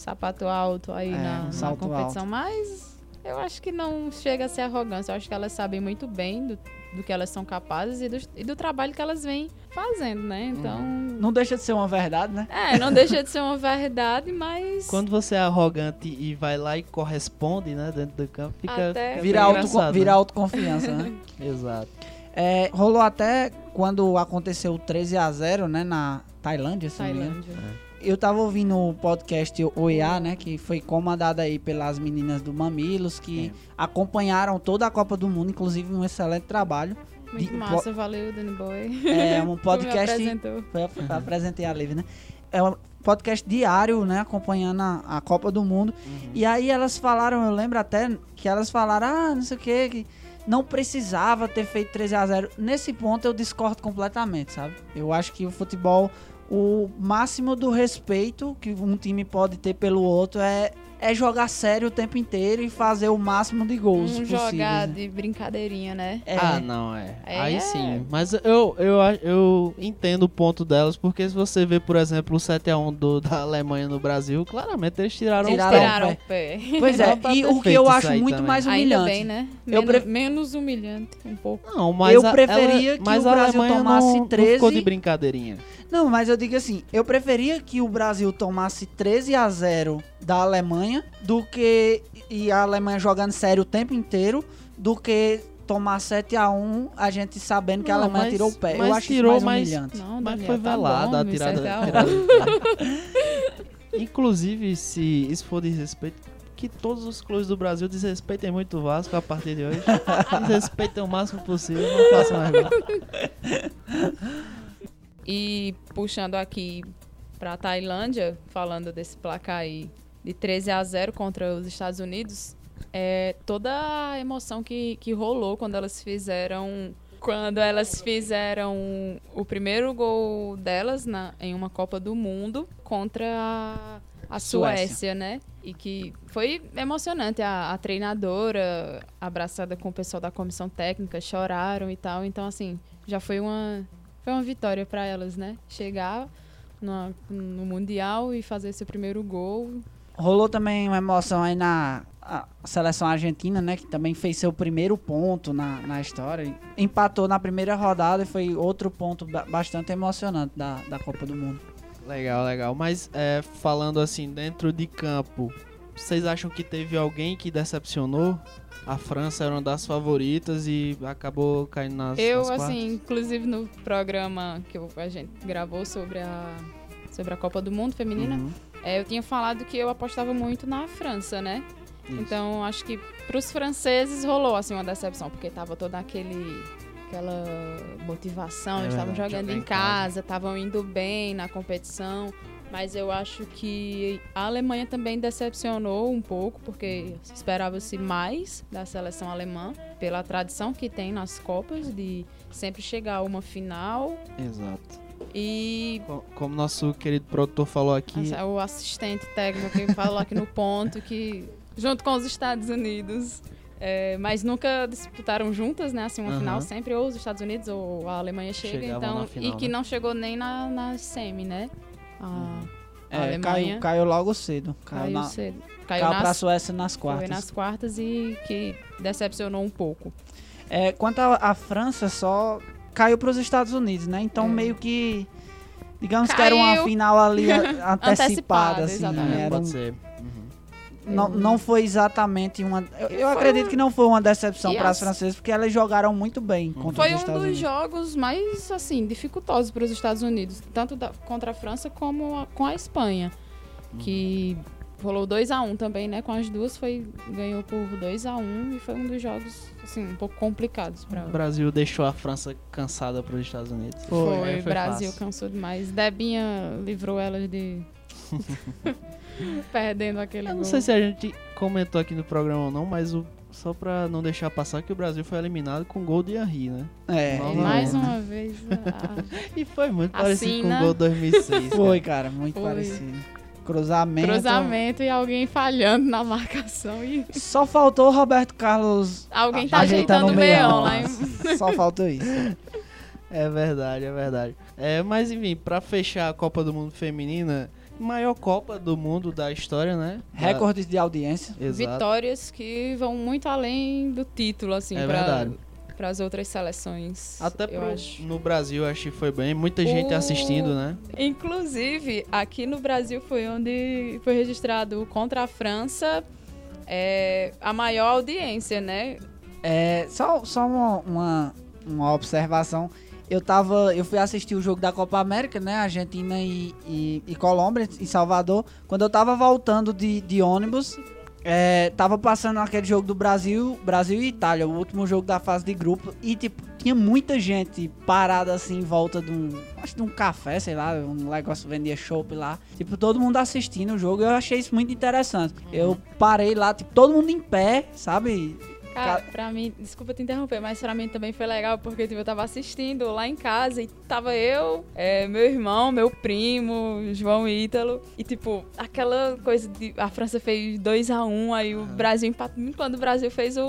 sapato alto aí É, na, um na competição, mas eu acho que não chega a ser arrogância. Eu acho que elas sabem muito bem do, do que elas são capazes e do, e do trabalho que elas vêm fazendo, né? Então. Não deixa de ser uma verdade, né? É, não deixa de ser uma verdade, mas. Quando você é arrogante e vai lá e corresponde, né, dentro do campo, fica, Até- Vira, auto, vira né? autoconfiança, né? Exato. É, rolou até quando aconteceu o 13 a 0 né, na Tailândia, se não me engano. Tailândia. Eu tava ouvindo o podcast OEA, né? Que foi comandado aí pelas meninas do Mamilos, que acompanharam toda a Copa do Mundo, inclusive um excelente trabalho. Muito De- massa, valeu, Danny Boy. É um podcast. apresentou. Foi, foi, apresentei a Liv, né? É um podcast diário, né? Acompanhando a, a Copa do Mundo. E aí elas falaram, eu lembro até que elas falaram, ah, não sei o que, que não precisava ter feito 13 a 0 Nesse ponto eu discordo completamente, sabe? Eu acho que o futebol, o máximo do respeito que um time pode ter pelo outro é, é jogar sério o tempo inteiro e fazer o máximo de gols Um possíveis. jogar né? de brincadeirinha, né? É, Ah, não, é. É. Aí sim. Mas eu, eu, eu entendo o ponto delas, porque se você vê, por exemplo, o 7x1 do, da Alemanha no Brasil, claramente eles tiraram, Tiraram o pé. Tiraram o pé. Pois é, e ter o que eu acho muito também. mais Ainda humilhante. bem, né? Eu Menos, pref- menos humilhante, um pouco. Não, mas Eu preferia ela- que mas o a Brasil Alemanha tomasse não, não 13. ficou de brincadeirinha. Não, mas eu digo assim, eu preferia que o Brasil tomasse 13 a 0 da Alemanha do que e a Alemanha jogando sério o tempo inteiro do que tomar 7 a 1 a gente sabendo que a Não, Alemanha mas- tirou o pé. mas eu acho tirou, isso mais mas- humilhante. Não, Mas foi tá velada bom, a tirada. a tirada pé. Inclusive, se isso for desrespeito, que todos os clubes do Brasil desrespeitem muito o Vasco a partir de hoje. Desrespeitem o máximo possível, não façam mais. E puxando aqui pra Tailândia, falando desse placar aí de 13 a 0 contra os Estados Unidos, é toda a emoção que, que rolou quando elas fizeram quando elas fizeram o primeiro gol delas na, em uma Copa do Mundo contra a, a Suécia. Suécia, né? E que foi emocionante. A, a treinadora abraçada com o pessoal da comissão técnica choraram e tal. Então, assim, já foi uma, foi uma vitória para elas, né? Chegar numa- no Mundial e fazer seu primeiro gol. Rolou também uma emoção aí na seleção argentina, né? Que também fez seu primeiro ponto na, na história. Empatou na primeira rodada e foi outro ponto ba- bastante emocionante da, da Copa do Mundo. Legal, legal. Mas é, falando assim, dentro de campo, vocês acham que teve alguém que decepcionou? A França era uma das favoritas e acabou caindo nas, Eu, nas assim, inclusive no programa que a gente gravou sobre a, sobre a Copa do Mundo Feminina, Uhum, é, eu tinha falado que eu apostava muito na França, né? isso. Então, acho que pros franceses rolou, assim, uma decepção, porque tava toda aquele... Aquela motivação, É eles estavam jogando jogar em casa, estavam indo bem na competição, mas eu acho que a Alemanha também decepcionou um pouco, porque esperava-se mais da seleção alemã, pela tradição que tem nas Copas, de sempre chegar a uma final. Exato. E Co- Como nosso querido produtor falou aqui, é o assistente técnico que falou aqui no ponto que, junto com os Estados Unidos, é, mas nunca disputaram juntas, né? Assim, uma Aham. final sempre ou os Estados Unidos ou a Alemanha chega, Chegavam então na final, e que né? não chegou nem na, na semi, né? A, a É, Alemanha caiu, caiu logo cedo. Caiu, caiu na, cedo, caiu, caiu nas, pra Suécia nas foi quartas. nas quartas e que decepcionou um pouco. É, quanto à França, só caiu para os Estados Unidos, né? Então É. meio que. Digamos que era uma Caiu. final ali a- antecipada, Antecipada, assim. exatamente. Era pode um- ser. Uhum. não, não foi exatamente uma. Eu, eu Foi acredito um- que não foi uma decepção para as as- francesas, porque elas jogaram muito bem contra Foi os um Estados dos Unidos. jogos mais, assim, dificultosos para os Estados Unidos, tanto da- contra a França como a- com a Espanha, que rolou 2 a 1 também, né? Com as duas foi ganhou por 2 a 1 e foi um dos jogos assim um pouco complicados para O Brasil deixou a França cansada para os Estados Unidos. Foi, Aí o Brasil fácil. cansou demais. Debinha livrou elas de perdendo aquele Eu não gol. sei se a gente comentou aqui no programa ou não, mas o- só pra não deixar passar que o Brasil foi eliminado com gol de Henry, né? É, E mais uma vez E foi muito parecido com né? o gol 2006. foi, cara, muito Foi. parecido. Cruzamento. cruzamento e alguém falhando na marcação e Só faltou o Roberto Carlos alguém tá ajeitando ajeitando o meião lá em Só faltou isso. É verdade, é verdade. É, mas enfim, pra fechar a Copa do Mundo Feminina, maior Copa do Mundo da história, né? Da- Recordes de audiência. Exato. vitórias que vão muito além do título, assim, É pra, verdade. as outras seleções. Até eu pro, acho. no Brasil, acho que foi bem. Muita gente O- assistindo, né? Inclusive, aqui no Brasil foi onde foi registrado contra a França é, a maior audiência, né? É, só só uma, uma, uma observação. Eu tava. Eu fui assistir o jogo da Copa América, né? Argentina e, e, e Colômbia, em Salvador. Quando eu tava voltando de, de ônibus, é, tava passando aquele jogo do Brasil, Brasil e Itália, o último jogo da fase de grupo. E, tipo, tinha muita gente parada assim em volta de um. Acho de um café, sei lá, um negócio vendia chopp lá. Tipo, todo mundo assistindo o jogo. Eu achei isso muito interessante. Eu parei lá, tipo, todo mundo em pé, sabe? Cara, pra mim, desculpa te interromper, mas pra mim também foi legal, porque tipo, eu tava assistindo lá em casa e tava eu, é, meu irmão, meu primo, João Ítalo, e tipo, aquela coisa de. A França fez 2x1, um, aí o Brasil empatou. Quando o Brasil fez o,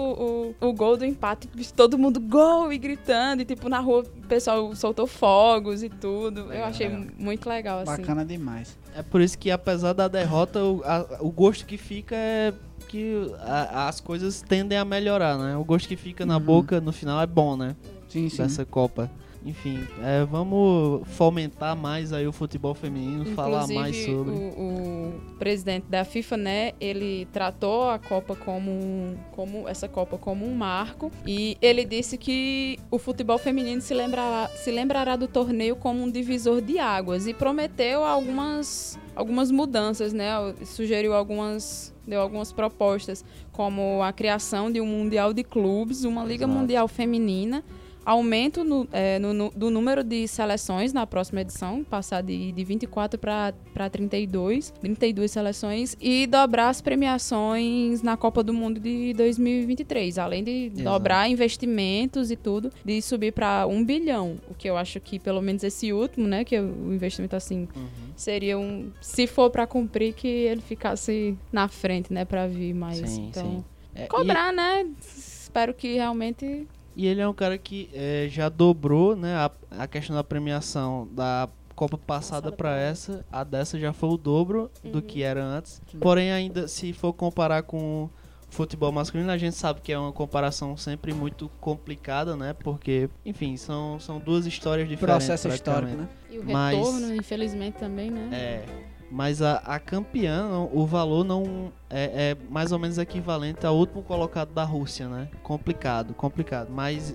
o, o gol do empate, todo mundo gol e gritando, e tipo, na rua o pessoal soltou fogos e tudo. Legal, eu achei legal. muito legal, assim. Bacana demais. É por isso que, apesar da derrota, o, a- o gosto que fica é que a- as coisas tendem a melhorar, né? O gosto que fica na Uhum. boca no final é bom, né? Sim, sim. Dessa Copa. Enfim, é, vamos fomentar mais aí o futebol feminino, falar mais Inclusive, sobre. O, o presidente da FIFA, né, ele tratou a Copa como, um- como essa Copa como um marco e ele disse que o futebol feminino se lembrará, se lembrará do torneio como um divisor de águas e prometeu algumas algumas mudanças, né? Sugeriu algumas deu algumas propostas, como a criação de um mundial de clubes, uma liga Exato. mundial feminina aumento no, é, no- no- do número de seleções na próxima edição, passar de, de 24 para 32, 32 seleções, e dobrar as premiações na Copa do Mundo de 2023, além de Exato. dobrar investimentos e tudo, de subir para um bilhão, o que eu acho que pelo menos esse último, né, que o investimento assim Uhum. seria um, se for para cumprir, que ele ficasse na frente, né, para vir mais. Sim, então, sim. É, e- cobrar, né? Espero que realmente E ele é um cara que é, já dobrou né, a, a questão da premiação da Copa passada para pra essa, a dessa já foi o dobro do Uhum. que era antes. Porém, ainda se for comparar com o futebol masculino, a gente sabe que é uma comparação sempre muito complicada, né? Porque, enfim, são, são duas histórias diferentes. Processo histórico, né? E o Mas- retorno, infelizmente, também, né? É. Mas a, a campeã, o valor não é, é mais ou menos equivalente ao último colocado da Rússia, né? Complicado, complicado. Mas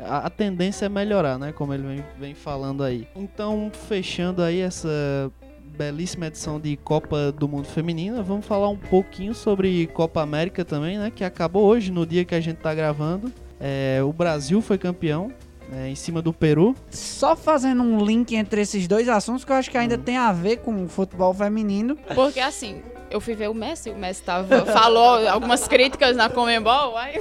a, a tendência é melhorar, né? Como ele vem, vem falando aí. Então, fechando aí essa belíssima edição de Copa do Mundo Feminina, vamos falar um pouquinho sobre Copa América também, né? Que acabou hoje, no dia que a gente tá gravando. É, o Brasil foi campeão. Né, em cima do Peru. Só fazendo um link entre esses dois assuntos que eu acho que ainda Hum. tem a ver com o futebol feminino. Porque assim, eu fui ver o Messi, o Messi tava, falou algumas críticas na Comembol, aí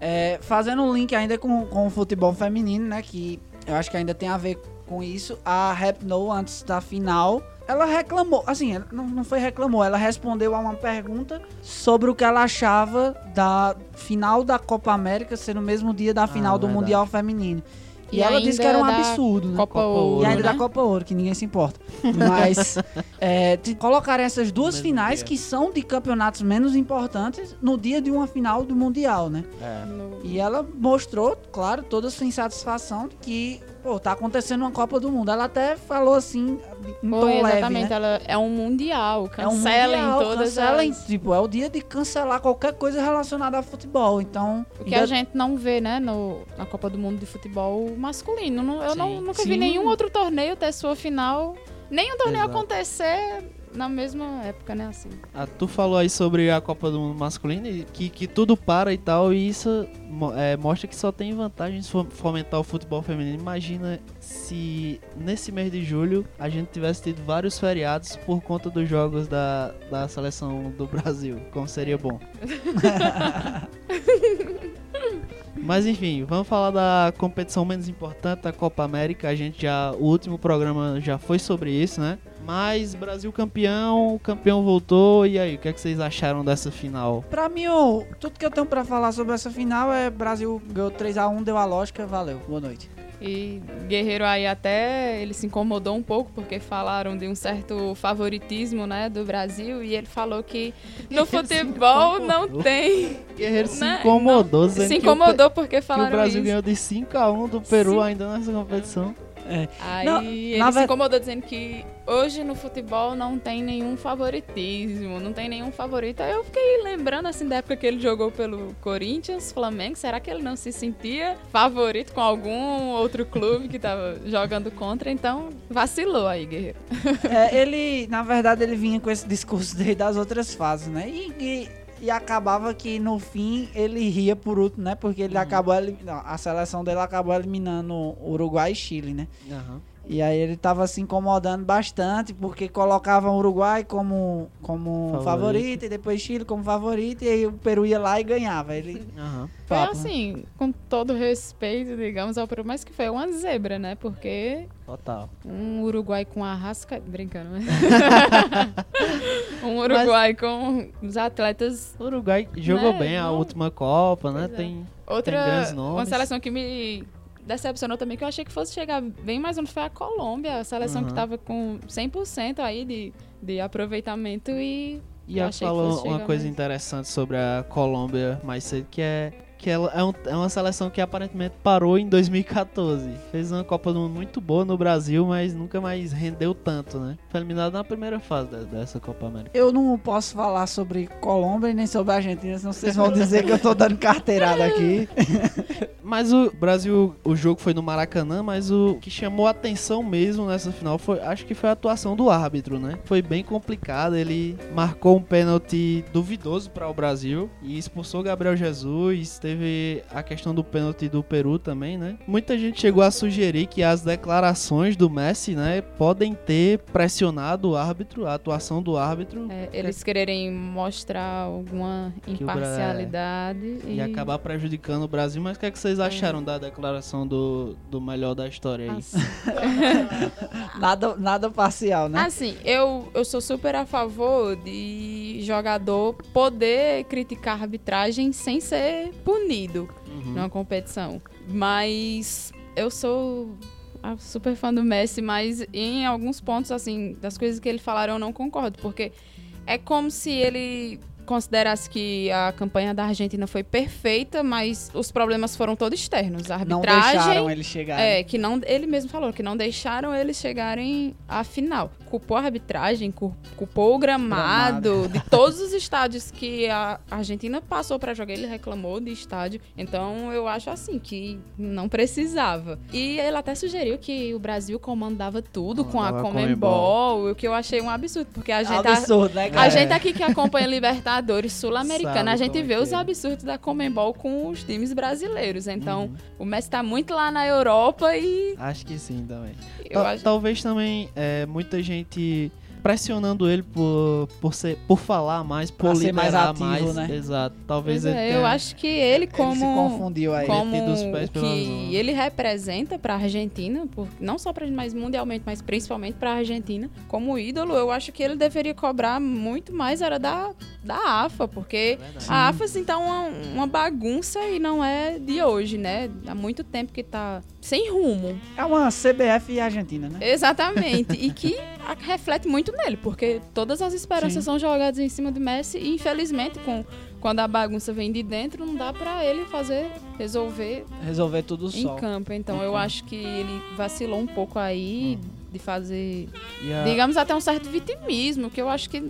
É, fazendo um link ainda com, com o futebol feminino, né? Que eu acho que ainda tem a ver com isso. A Rap No, antes da final, ela reclamou. Assim, ela não, não foi reclamou, ela respondeu a uma pergunta sobre o que ela achava da final da Copa América ser no mesmo dia da final do verdade. Mundial Feminino. E, E ela disse que era um absurdo, né? Copa, Ouro, E ainda né? da Copa Ouro, que ninguém se importa. Mas é, essas duas Mesmo finais dia. que são de campeonatos menos importantes no dia de uma final do Mundial, né? No- E ela mostrou, claro, toda a sua insatisfação de que, pô, tá acontecendo uma Copa do Mundo. Ela até falou assim, em tom Foi, leve, exatamente, né? ela é um mundial, É um cancelem mundial, todas cancelem, as... tipo, é o dia de cancelar qualquer coisa relacionada a futebol. Então, O que ainda- a gente não vê, né, no, na Copa do Mundo de Futebol masculino. Não- eu não, Sim. nunca Sim. vi nenhum outro torneio ter sua final, nenhum torneio Exato. acontecer na mesma época, né, assim. Ah, tu falou aí sobre a Copa do Mundo masculino e que, que tudo para e tal, e isso é, mostra que só tem vantagens fo- fomentar o futebol feminino. Imagina se nesse mês de julho a gente tivesse tido vários feriados por conta dos jogos da, da seleção do Brasil, como seria bom. Mas enfim, vamos falar da competição menos importante, a Copa América. A gente já. O último programa já foi sobre isso, né? Mas Brasil campeão, o campeão voltou. E aí, o que, é que vocês acharam dessa final? Pra mim, o- tudo que eu tenho pra falar sobre essa final é Brasil ganhou 3x1, deu a lógica, valeu. Boa noite. E Guerreiro aí até ele se incomodou um pouco porque falaram de um certo favoritismo, né, do Brasil e ele falou que no futebol não tem. Guerreiro se Né? incomodou, Se que o Pe- incomodou porque que o, falaram Brasil isso. ganhou de 5x1 do Peru Sim. ainda nessa competição. Aí Não, ele se incomodou dizendo que hoje no futebol não tem nenhum favoritismo, não tem nenhum favorito. Aí eu fiquei lembrando assim da época que ele jogou pelo Corinthians, Flamengo. Será que ele não se sentia favorito com algum outro clube que tava jogando contra? Então vacilou aí, Guerreiro. É, ele, na verdade, ele vinha com esse discurso desde as outras fases, né? E, e, e acabava que no fim ele ria por último, né? Porque ele acabou elim- não, a seleção dele acabou eliminando Uruguai e Chile, né? Aham. E aí ele tava se incomodando bastante porque colocavam o Uruguai como, como Favorito. favorito. e depois Chile como favorito e aí o Peru ia lá e ganhava. Ele Aham. Foi né? assim, com todo respeito, digamos, ao Peru, mas que foi uma zebra, né? Porque Total. Um Uruguai com a rasca. Brincando, né? um Uruguai com os atletas. O Uruguai jogou Né, bem a não- última Copa, né? Pois é. Tem. Outra. grandes Uma nomes. seleção que me decepcionou também, que eu achei que fosse chegar bem mais onde foi a Colômbia. A seleção Aham. que tava com 100% aí de, de aproveitamento e. E eu ela falou uma coisa mais. interessante sobre a Colômbia mais cedo, que é que ela é, um- é uma seleção que aparentemente parou em 2014. Fez uma Copa do Mundo muito boa no Brasil, mas nunca mais rendeu tanto, né? Foi eliminado na primeira fase de- dessa Copa América. Eu não posso falar sobre Colômbia e nem sobre a Argentina, senão vocês vão dizer que eu tô dando carteirada aqui. Mas o Brasil, o jogo foi no Maracanã, mas o que chamou a atenção mesmo nessa final foi, acho que foi a atuação do árbitro, né? Foi bem complicado, ele marcou um pênalti duvidoso para o Brasil e expulsou Gabriel Jesus, teve a questão do pênalti do Peru também, né? Muita gente chegou a sugerir que as declarações do Messi, né, podem ter pressionado o árbitro, a atuação do árbitro é, eles quererem mostrar alguma imparcialidade. e acabar prejudicando o Brasil, mas o que, é que vocês acharam da declaração do, do melhor da história aí? Assim, Nada, nada parcial, né? Assim, eu, eu sou super a favor de jogador poder criticar a arbitragem sem ser punido Uhum. numa competição. Mas eu sou super fã do Messi, mas em alguns pontos, assim, das coisas que ele falaram, eu não concordo, porque é como se ele considerasse que a campanha da Argentina foi perfeita, mas os problemas foram todos externos. A Não arbitragem. deixaram ele chegar. É, que não. Ele mesmo falou que não deixaram eles chegarem à final. Culpou a arbitragem, cu- culpou o gramado, de todos os estádios que a Argentina passou pra jogar, ele reclamou de estádio. Então eu acho assim que não precisava. E ele até sugeriu que o Brasil comandava tudo com a a Comembol, o que eu achei um absurdo, porque a gente. Absurdo, né, A cara? gente aqui que acompanha Libertadores Sul-Americana, a gente é vê que os é. absurdos da Comembol com os times brasileiros. Então, Uhum. o Messi tá muito lá na Europa e Acho que sim também. acho Talvez também é, muita gente pressionando ele por, por, ser, por falar mais, por Pra ser mais ativo, mais. né? Exato. Talvez Pois ele é, tenha... eu acho que ele Ele se como confundiu aí. como o pela que ele representa para a Argentina, por, não só para mas mundialmente, mas principalmente para a Argentina, como ídolo, eu acho que ele deveria cobrar muito mais era da, da AFA, porque a AFA assim tá uma, uma bagunça e não é de hoje, né? Há muito tempo que tá sem rumo. É uma CBF e Argentina, né? Exatamente. e que reflete muito nele, porque todas as esperanças Sim. são jogadas em cima do Messi e infelizmente com quando a bagunça vem de dentro, não dá pra ele fazer resolver Resolver tudo em só. campo. Então eu acho que ele vacilou um pouco aí de fazer, digamos até um certo vitimismo, que eu acho que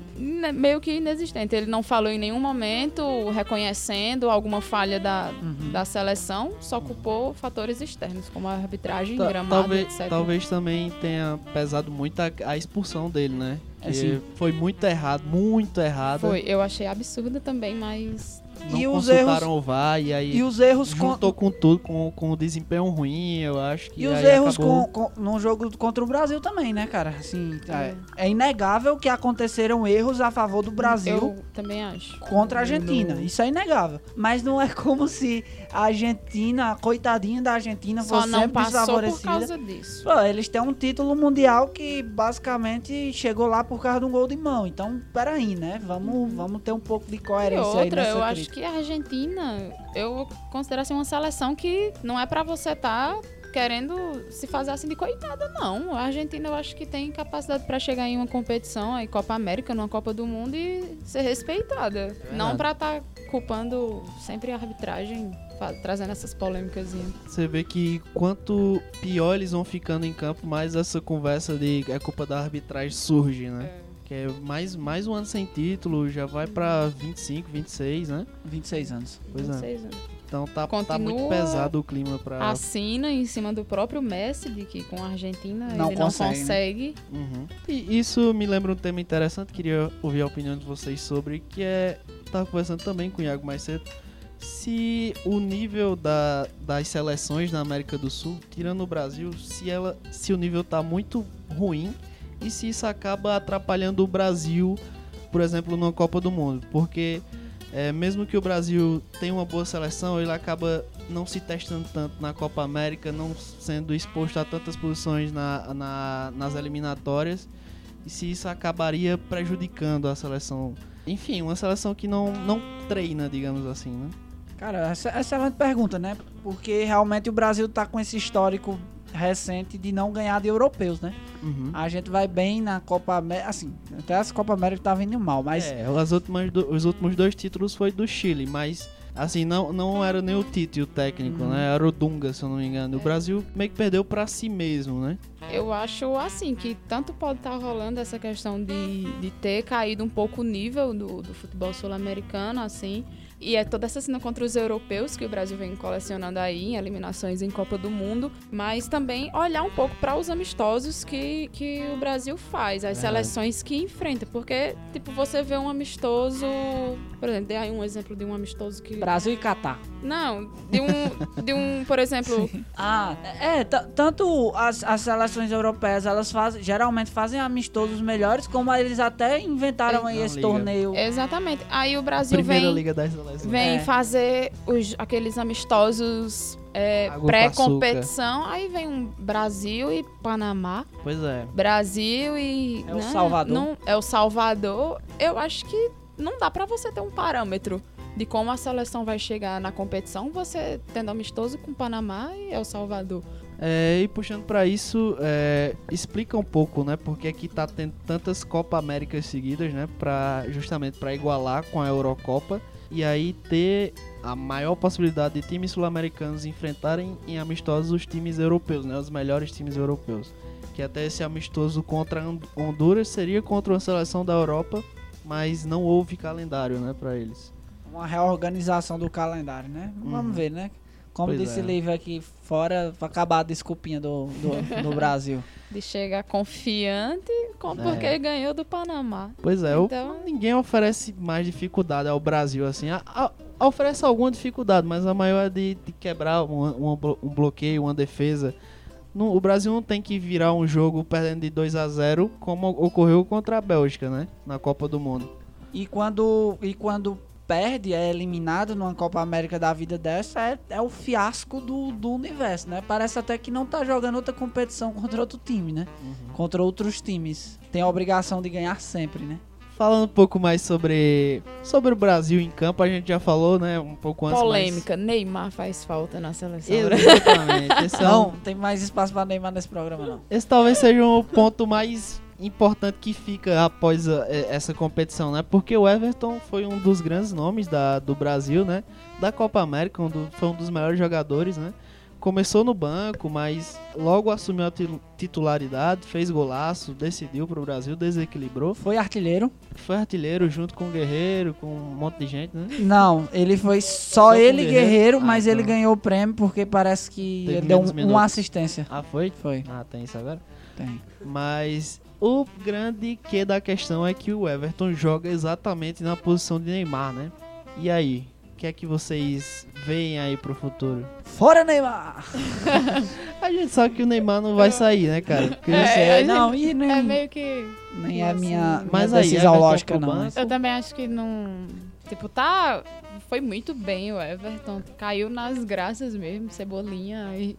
meio que inexistente. Ele não falou em nenhum momento reconhecendo alguma falha da, Uhum. da seleção, só culpou fatores externos, como a arbitragem, Ta- gramado, talvez, etc. talvez também tenha pesado muito a, a expulsão dele, né? É, Que sim. foi muito errado, muito errado. Foi, eu achei absurda também, mas Não E os erros- o VAR e aí E os erros com, juntou com tudo, com, com o desempenho ruim, eu acho que E os aí erros acabou... com, com, no jogo contra o Brasil também, né, cara? Assim, é, é inegável que aconteceram erros a favor do Brasil eu também acho. contra a Argentina. No- Isso é inegável. Mas não é como se a Argentina, a coitadinha da Argentina, Só fosse não sempre passou por desfavorecida. causa disso. Pô, eles têm um título mundial que basicamente chegou lá por causa de um gol de mão. Então, peraí, né? Vamos, vamos ter um pouco de E coerência aí outra, nessa eu acho crítica. que a Argentina, eu considero assim uma seleção que não é pra você estar querendo se fazer assim de coitada, não. A Argentina eu acho que tem capacidade pra chegar em uma competição, aí Copa América, numa Copa do Mundo e ser respeitada. não pra estar culpando sempre a arbitragem, trazendo essas polêmicas. Você vê que quanto pior eles vão ficando em campo, mais essa conversa de é culpa da arbitragem surge, né? Que é mais, mais um ano sem título, já vai pra 25, 26, né? 26 anos. Pois é. Vocês, né? Então tá, tá Continua muito pesado o clima pra. Assina em cima do próprio Messi, de que com a Argentina Não ele consegue, não né? consegue. Uhum. E isso me lembra um tema interessante, queria ouvir a opinião de vocês sobre, que é. Tava conversando também com o Iago mais cedo. Se o nível da, das seleções na América do Sul, tirando o Brasil, se ela. Se o nível tá muito ruim e se isso acaba atrapalhando o Brasil, por exemplo, numa Copa do Mundo. Porque é, mesmo que o Brasil tenha uma boa seleção, ele acaba não se testando tanto na Copa América, não sendo exposto a tantas posições na, na- nas eliminatórias. E se isso acabaria prejudicando a seleção. Enfim, uma seleção que não, não treina, digamos assim, né? Cara, essa essa é excelente pergunta, né? Porque realmente o Brasil tá com esse histórico recente de não ganhar de europeus, né? Uhum. A gente vai bem na Copa América, assim, até essa Copa América tá vindo mal, mas É, as últimas do- os últimos dois títulos foi do Chile, mas assim, não, não era nem o Tite o técnico, Uhum. né? Era o Dunga, se eu não me engano. O Brasil meio que perdeu pra si mesmo, né? Eu acho assim que tanto pode estar rolando essa questão de, de ter caído um pouco o nível do, do futebol sul-americano, assim. E é toda essa cena contra os europeus que o Brasil vem colecionando aí em eliminações em Copa do Mundo, mas também olhar um pouco para os amistosos que, que o Brasil faz, as Verdade. seleções que enfrenta, porque tipo você vê um amistoso, por exemplo, dê aí um exemplo de um amistoso que Brasil e Catar. não, de um de um, por exemplo, Ah, é, tanto as, as seleções europeias, elas fazem, geralmente fazem amistosos melhores, como eles até inventaram aí Na esse liga. torneio. exatamente. Aí o Brasil Primeira vem Liga das Seleções. Vem É. fazer os, aqueles amistosos é, pré-competição. Aí vem um Brasil e Panamá. Pois é. Brasil e. É o né, Salvador. Não, é o Salvador. Eu acho que não dá pra você ter um parâmetro. de como a seleção vai chegar na competição, você tendo amistoso com o Panamá e El Salvador. É, e puxando pra isso, é, explica um pouco, né? Porque aqui tá tendo tantas Copa Américas seguidas, né? Pra, justamente para igualar com a Eurocopa e aí ter a maior possibilidade de times sul-americanos enfrentarem em amistosos os times europeus, né? Os melhores times europeus. Que até esse amistoso contra Hon- Honduras seria contra uma seleção da Europa, mas não houve calendário, né, para eles. Uma reorganização do calendário, né? Uhum. Vamos ver, né? Como Pois disse é. Livre aqui fora, pra acabar a desculpinha do, do, do Brasil. De chegar confiante, com, É. porque ganhou do Panamá. Pois é, o- Então- ninguém oferece mais dificuldade ao Brasil, assim. A- a- oferece alguma dificuldade, mas a maior é de, de quebrar um, um um bloqueio, uma defesa. Não- o Brasil não tem que virar um jogo perdendo de 2 a 0 como ocorreu contra a Bélgica, né? Na Copa do Mundo. E quando, e quando perde, é eliminado numa Copa América da vida dessa, é, é o fiasco do, do universo, né? Parece até que não tá jogando outra competição contra outro time, né? Contra outros times. Tem a obrigação de ganhar sempre, né? Falando um pouco mais sobre, sobre o Brasil em campo, a gente já falou, né? Um pouco antes. Polêmica, Neymar faz falta na seleção. Mas... Exatamente. Esse, é um- Não, tem mais espaço pra Neymar nesse programa, não. esse talvez seja o ponto mais importante que fica após a- e- essa competição, né? Porque o Everton foi um dos grandes nomes da, do Brasil, né? Da Copa América, um do- foi um dos melhores jogadores, né? Começou no banco, mas logo assumiu a ti- titularidade, fez golaço, decidiu pro Brasil, desequilibrou. Foi artilheiro? Foi artilheiro junto com o Guerreiro, com um monte de gente, né? Não, ele foi só, Só ele Guerreiro? guerreiro, Ah, mas ele então. ganhou o prêmio porque parece que Teve ele deu um- uma assistência. Ah, foi? Foi, Ah, tem isso agora? tem. Mas o grande que da questão é que o Everton joga exatamente na posição de Neymar, né? E aí, o que é que vocês veem aí pro futuro? Fora Neymar! A gente sabe que o Neymar não vai sair, né, cara? Porque É, você- a gente- não, e nem, É meio que. nem é minha, minha Mas aí, decisão Everton lógica, não. banco. Eu também acho que não. Tipo, tá. Foi muito bem o Everton. Caiu nas graças mesmo, Cebolinha. E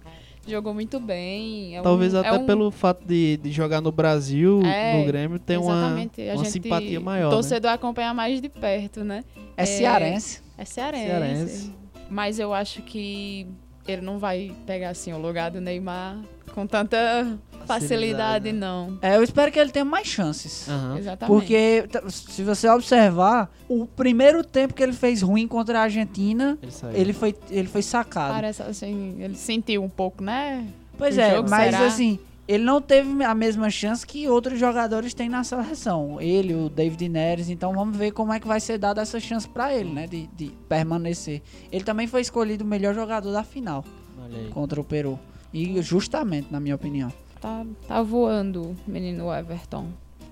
jogou muito bem. É um- Talvez é até um- pelo fato de, de jogar no Brasil, É, no Grêmio, ter uma, Exatamente. Uma gente, simpatia O maior. né? torcedor acompanha mais de perto, né? É cearense. É cearense. Cearense. Mas eu acho que ele não vai pegar assim o lugar do Neymar com tanta facilidade, né? não. É, eu espero que ele tenha mais chances. Aham. Exatamente. Porque, se você observar, o primeiro tempo que ele fez ruim contra a Argentina, Ele ele foi, ele foi sacado. Parece assim, ele sentiu um pouco, né? Pois o é, jogo, mas será? assim, ele não teve a mesma chance que outros jogadores têm na seleção. Ele, o David Neres, então vamos ver como é que vai ser dada essa chance pra ele, né, de, de permanecer. Ele também foi escolhido o melhor jogador da final Olha aí. contra o Peru. E justamente, na minha opinião. Tá, tá voando, menino Everton.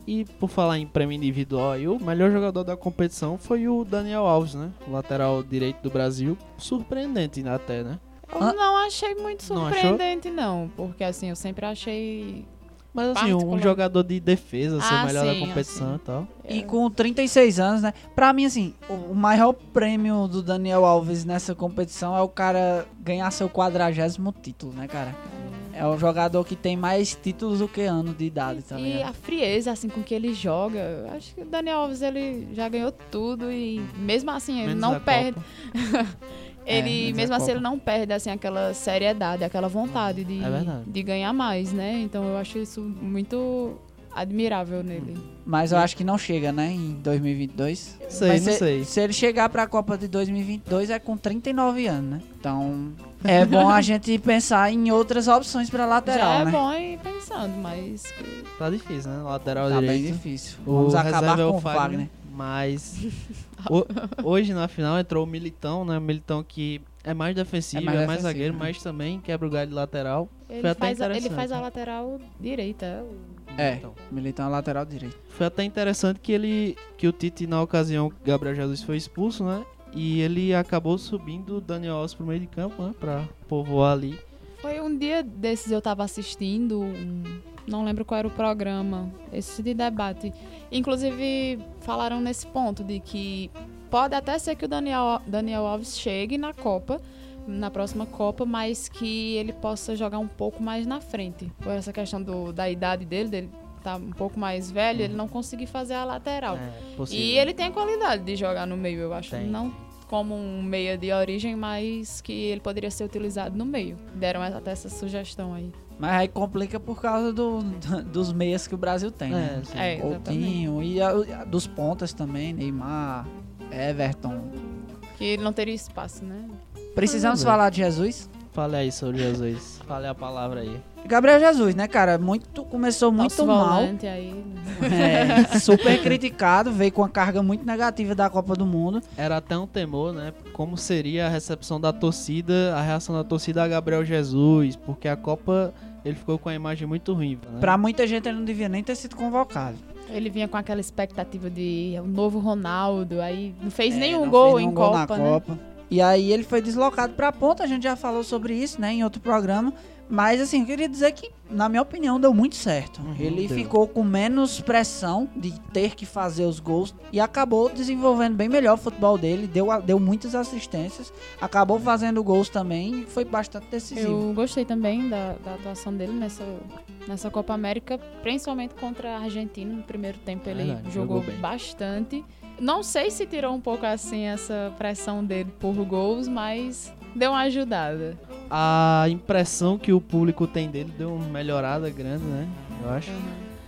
E por falar em prêmio individual, aí, o melhor jogador da competição foi o Daniel Alves, né? O lateral direito do Brasil. Surpreendente até, né? Eu Hã? não achei muito Não surpreendente, não, porque assim, eu sempre achei. Mas assim, um jogador de defesa, ser Ah, o melhor da sim, competição assim. e tal. E com 36 anos, né? Pra mim, assim, o maior prêmio do Daniel Alves nessa competição é o cara ganhar seu quadragésimo título, né, cara? É o jogador que tem mais títulos do que anos de idade, tá e a frieza, assim, com que ele joga. eu Acho que o Daniel Alves, ele já ganhou tudo e mesmo assim, ele Menos não perde. Copa. Ele, É, mesmo assim, ele não perde, assim, aquela seriedade, aquela vontade de, É de ganhar mais, né? Então eu acho isso muito admirável nele. Mas eu acho que não chega, né, em 2022. Sei, Mas não se, sei. se ele chegar pra Copa de 2022 é com 39 anos, né? Então, é bom a gente pensar em outras opções pra lateral, já é né? bom ir pensando, mas que- Tá difícil, né? Lateral Tá bem direito. difícil. O Vamos reserva acabar é com o o Wagner. Mas ho- hoje na final entrou o Militão, né? O Militão que é mais defensivo, é É mais mais, defensivo, zagueiro, né? mas também quebra o galho de lateral. ele Foi até faz, a, ele interessante, faz a né? lateral direita. é o- É, Militão. Militão é lateral direito. Foi até interessante que ele que o Tite na ocasião Gabriel Jesus foi expulso, né? E ele acabou subindo o Daniel Alves pro meio de campo, né? Pra povoar ali. Foi um dia desses eu tava assistindo, um- não lembro qual era o programa, esse de debate. Inclusive, falaram nesse ponto de que pode até ser que o Daniel, Daniel Alves chegue na Copa, na próxima Copa, mas que ele possa jogar um pouco mais na frente. Por essa questão do, da idade dele, dele tá um pouco mais velho, ele não conseguir fazer a lateral. É. E ele tem a qualidade de jogar no meio, eu acho. Tem. Não como um meia de origem, mas que ele poderia ser utilizado no meio. Deram até essa sugestão aí. Mas aí complica por causa do, dos meias que o Brasil tem, né? sim. É. Coutinho e a- a- dos pontas também, Neymar, Everton. Que ele não teria espaço, né? Precisamos falar de Jesus? Fale aí sobre Jesus. Fale a palavra aí. Gabriel Jesus, né, cara? Muito, começou muito Nosso mal. aí. É, super criticado, veio com uma carga muito negativa da Copa do Mundo. Era até um temor, né? Como seria a recepção da torcida, a reação da torcida a Gabriel Jesus, porque a Copa ele ficou com a imagem muito ruim. Né? Pra muita gente ele não devia nem ter sido convocado. Ele vinha com aquela expectativa de o novo Ronaldo, aí não fez É, nenhum não gol fez nenhum em gol Copa, na né? Copa. E aí ele foi deslocado pra ponta, a gente já falou sobre isso, né, em outro programa. Mas assim, eu queria dizer que, na minha opinião, deu muito certo. Uhum, ele deu. ficou com menos pressão de ter que fazer os gols e acabou desenvolvendo bem melhor o futebol dele, deu, deu muitas assistências, acabou fazendo gols também e foi bastante decisivo. Eu gostei também da, da atuação dele nessa, nessa Copa América, principalmente contra a Argentina. No primeiro tempo ele Verdade, jogou, jogou bem. bastante. Não sei se tirou um pouco assim essa pressão dele por gols, mas deu uma ajudada. A impressão que o público tem dele deu uma melhorada grande, né? Eu acho.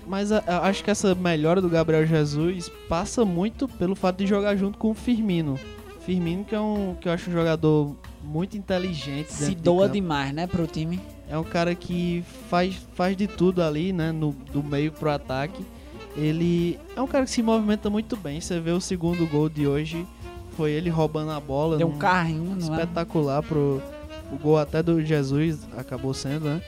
Mas a- eu acho que essa melhora do Gabriel Jesus passa muito pelo fato de jogar junto com o Firmino. Firmino que é um que eu acho um jogador muito inteligente. Se doa demais, né, pro time. É um cara que faz, faz de tudo ali, né? No, do meio pro ataque. Ele é um cara que se movimenta muito bem. Você vê o segundo gol de hoje. Foi ele roubando a bola. Deu um carrinho, é? espetacular pro o gol até do Jesus acabou sendo, né?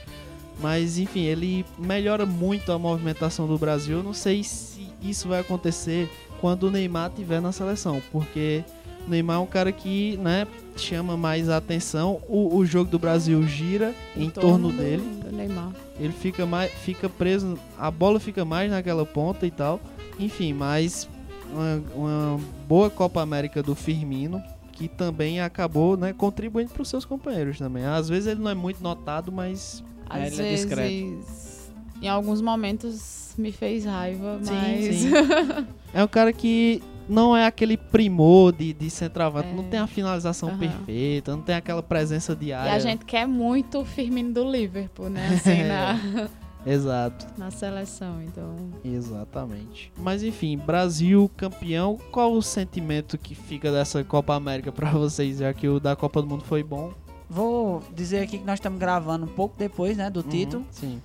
Mas enfim, ele melhora muito a movimentação do Brasil. Eu não sei se isso vai acontecer quando o Neymar estiver na seleção, porque o Neymar é um cara que, né, chama mais a atenção. O, o jogo do Brasil gira em, torno, do- dele. do Neymar. Ele fica mais, fica preso, a bola fica mais naquela ponta e tal. Enfim, mas uma, uma boa Copa América do Firmino, que também acabou, né, contribuindo para os seus companheiros também. Às vezes ele não é muito notado, mas Às É, ele é vezes, discreto. em alguns momentos me fez raiva, Sim, mas sim. é um cara que não é aquele primor de, de centroavante, É. não tem a finalização Aham. perfeita, não tem aquela presença e diária. a gente quer muito o Firmino do Liverpool, né? Assim, na, Exato. na seleção, então... Exatamente. Mas enfim, Brasil campeão. Qual o sentimento que fica dessa Copa América pra vocês, já que o da Copa do Mundo foi bom? Vou dizer aqui que nós estamos gravando um pouco depois, né, do título. Uhum, sim.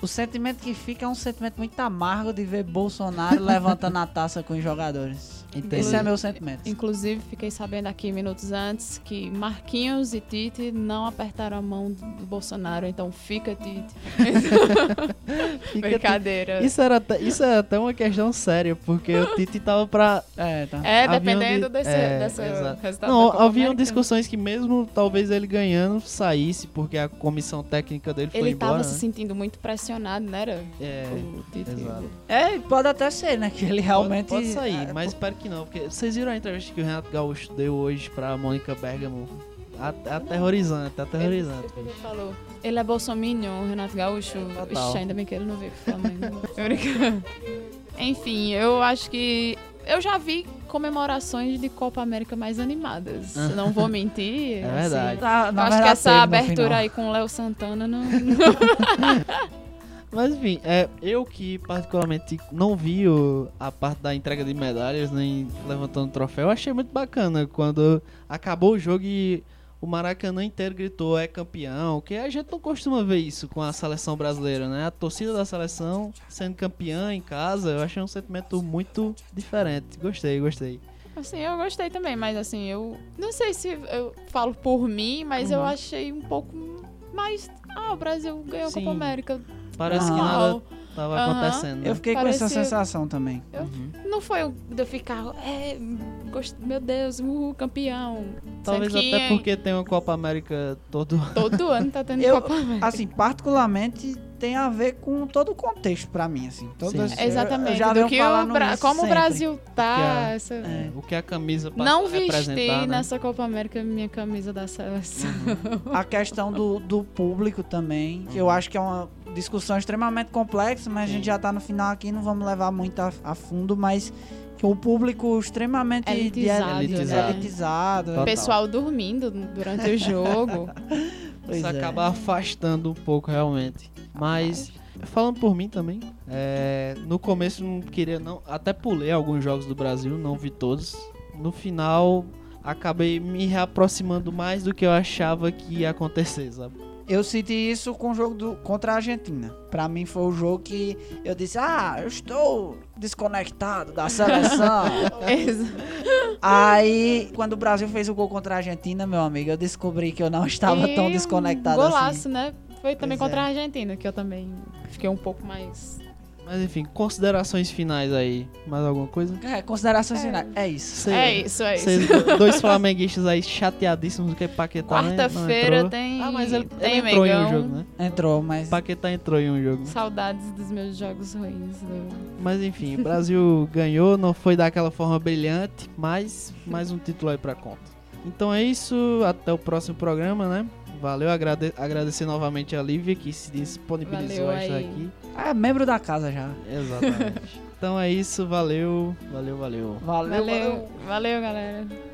O sentimento que fica é um sentimento muito amargo de ver Bolsonaro levantando a taça com os jogadores. Entendi. Esse é meu sentimento. Inclusive, fiquei sabendo aqui minutos antes que Marquinhos e Tite não apertaram a mão do Bolsonaro, então fica Tite. Fica- Brincadeira. Isso, era até, isso é até uma questão séria, porque o Tite tava pra. É, tá. É, dependendo de- desse, é, dessa exato. resultado Não, haviam América. discussões que mesmo talvez ele ganhando saísse, porque a comissão técnica dele foi Ele embora. tava né? se sentindo muito pressionado, né? Era É, o Tite. exato. É, pode até ser, né? Que ele realmente. Pode, pode sair, é, mas espero que não, porque vocês viram a entrevista que o Renato Gaúcho deu hoje pra Mônica Bergamo? A- Aterrorizante, aterrorizante. Ele falou. Ele é bolsominion, o Renato Gaúcho. Total. Ixi, ainda bem que ele não veio pro Flamengo. Enfim, eu acho que. Eu já vi comemorações de Copa América mais animadas. Não vou mentir. É verdade. Tá, acho que essa abertura aí com o Léo Santana não. Mas enfim, é, eu que particularmente não vi o- a parte da entrega de medalhas, nem levantando troféu, eu achei muito bacana quando acabou o jogo e o Maracanã inteiro gritou é campeão, que a gente não costuma ver isso com a seleção brasileira, né? A torcida da seleção sendo campeã em casa, eu achei um sentimento muito diferente. Gostei, gostei. Assim, eu gostei também, mas assim, eu não sei se eu falo por mim, mas eu Uhum. achei um pouco mais. Ah, o Brasil ganhou a Sim. Copa América. Parece que nada tava Aham. acontecendo. né? Eu fiquei com essa sensação também. Não foi de eu ficar. É, gost... Meu Deus, uhul, campeão. Talvez até porque tem uma Copa América todo Todo ano tá tendo Eu- Copa América. Assim, particularmente, tem a ver com todo o contexto pra mim, assim. Todas, Sim. eu- eu Exatamente. já do venho que o Bra- como o sempre. Brasil tá. Que a- essa- É. O que a camisa passa Não vesti né? nessa Copa América minha camisa da seleção. A questão do, do público também, que eu acho que é uma discussão extremamente complexa, mas a gente já tá no final aqui, não vamos levar muito a, a fundo, mas o público extremamente de- Elitizado, né? elitizado. Total. Pessoal dormindo durante o jogo. Pois Isso é. acaba afastando um pouco, realmente. Mas, falando por mim também, é, no começo não queria, não, até pulei alguns jogos do Brasil, não vi todos. No final, acabei me reaproximando mais do que eu achava que ia acontecer, sabe? Eu senti isso com o jogo do, contra a Argentina. Pra mim foi o jogo que eu disse: Ah, eu estou desconectado da seleção. Aí, quando o Brasil fez o gol contra a Argentina, meu amigo, eu descobri que eu não estava E tão um desconectado Golaço, assim. né? Foi também Pois contra é. a Argentina, que eu também fiquei um pouco mais. Mas enfim, considerações finais aí. Mais alguma coisa? É, considerações finais. É isso. Cê- É isso, é isso. Vocês do- dois flamenguistas aí chateadíssimos que Paquetá né, Quarta-feira entrou. tem. Ah, mas ele, tem ele entrou em um jogo, né? Entrou, mas. Paquetá entrou em um jogo. Saudades dos meus jogos ruins. do- Mas enfim, o Brasil ganhou, não foi daquela forma brilhante, mas mais um título aí pra conta. Então é isso, até o próximo programa, né? Valeu, agrade agradecer novamente a Lívia que se disponibilizou Valeu a estar aí. aqui. É membro da casa já. Exatamente. então é isso, valeu, valeu, valeu. Valeu, valeu. Valeu, valeu, galera.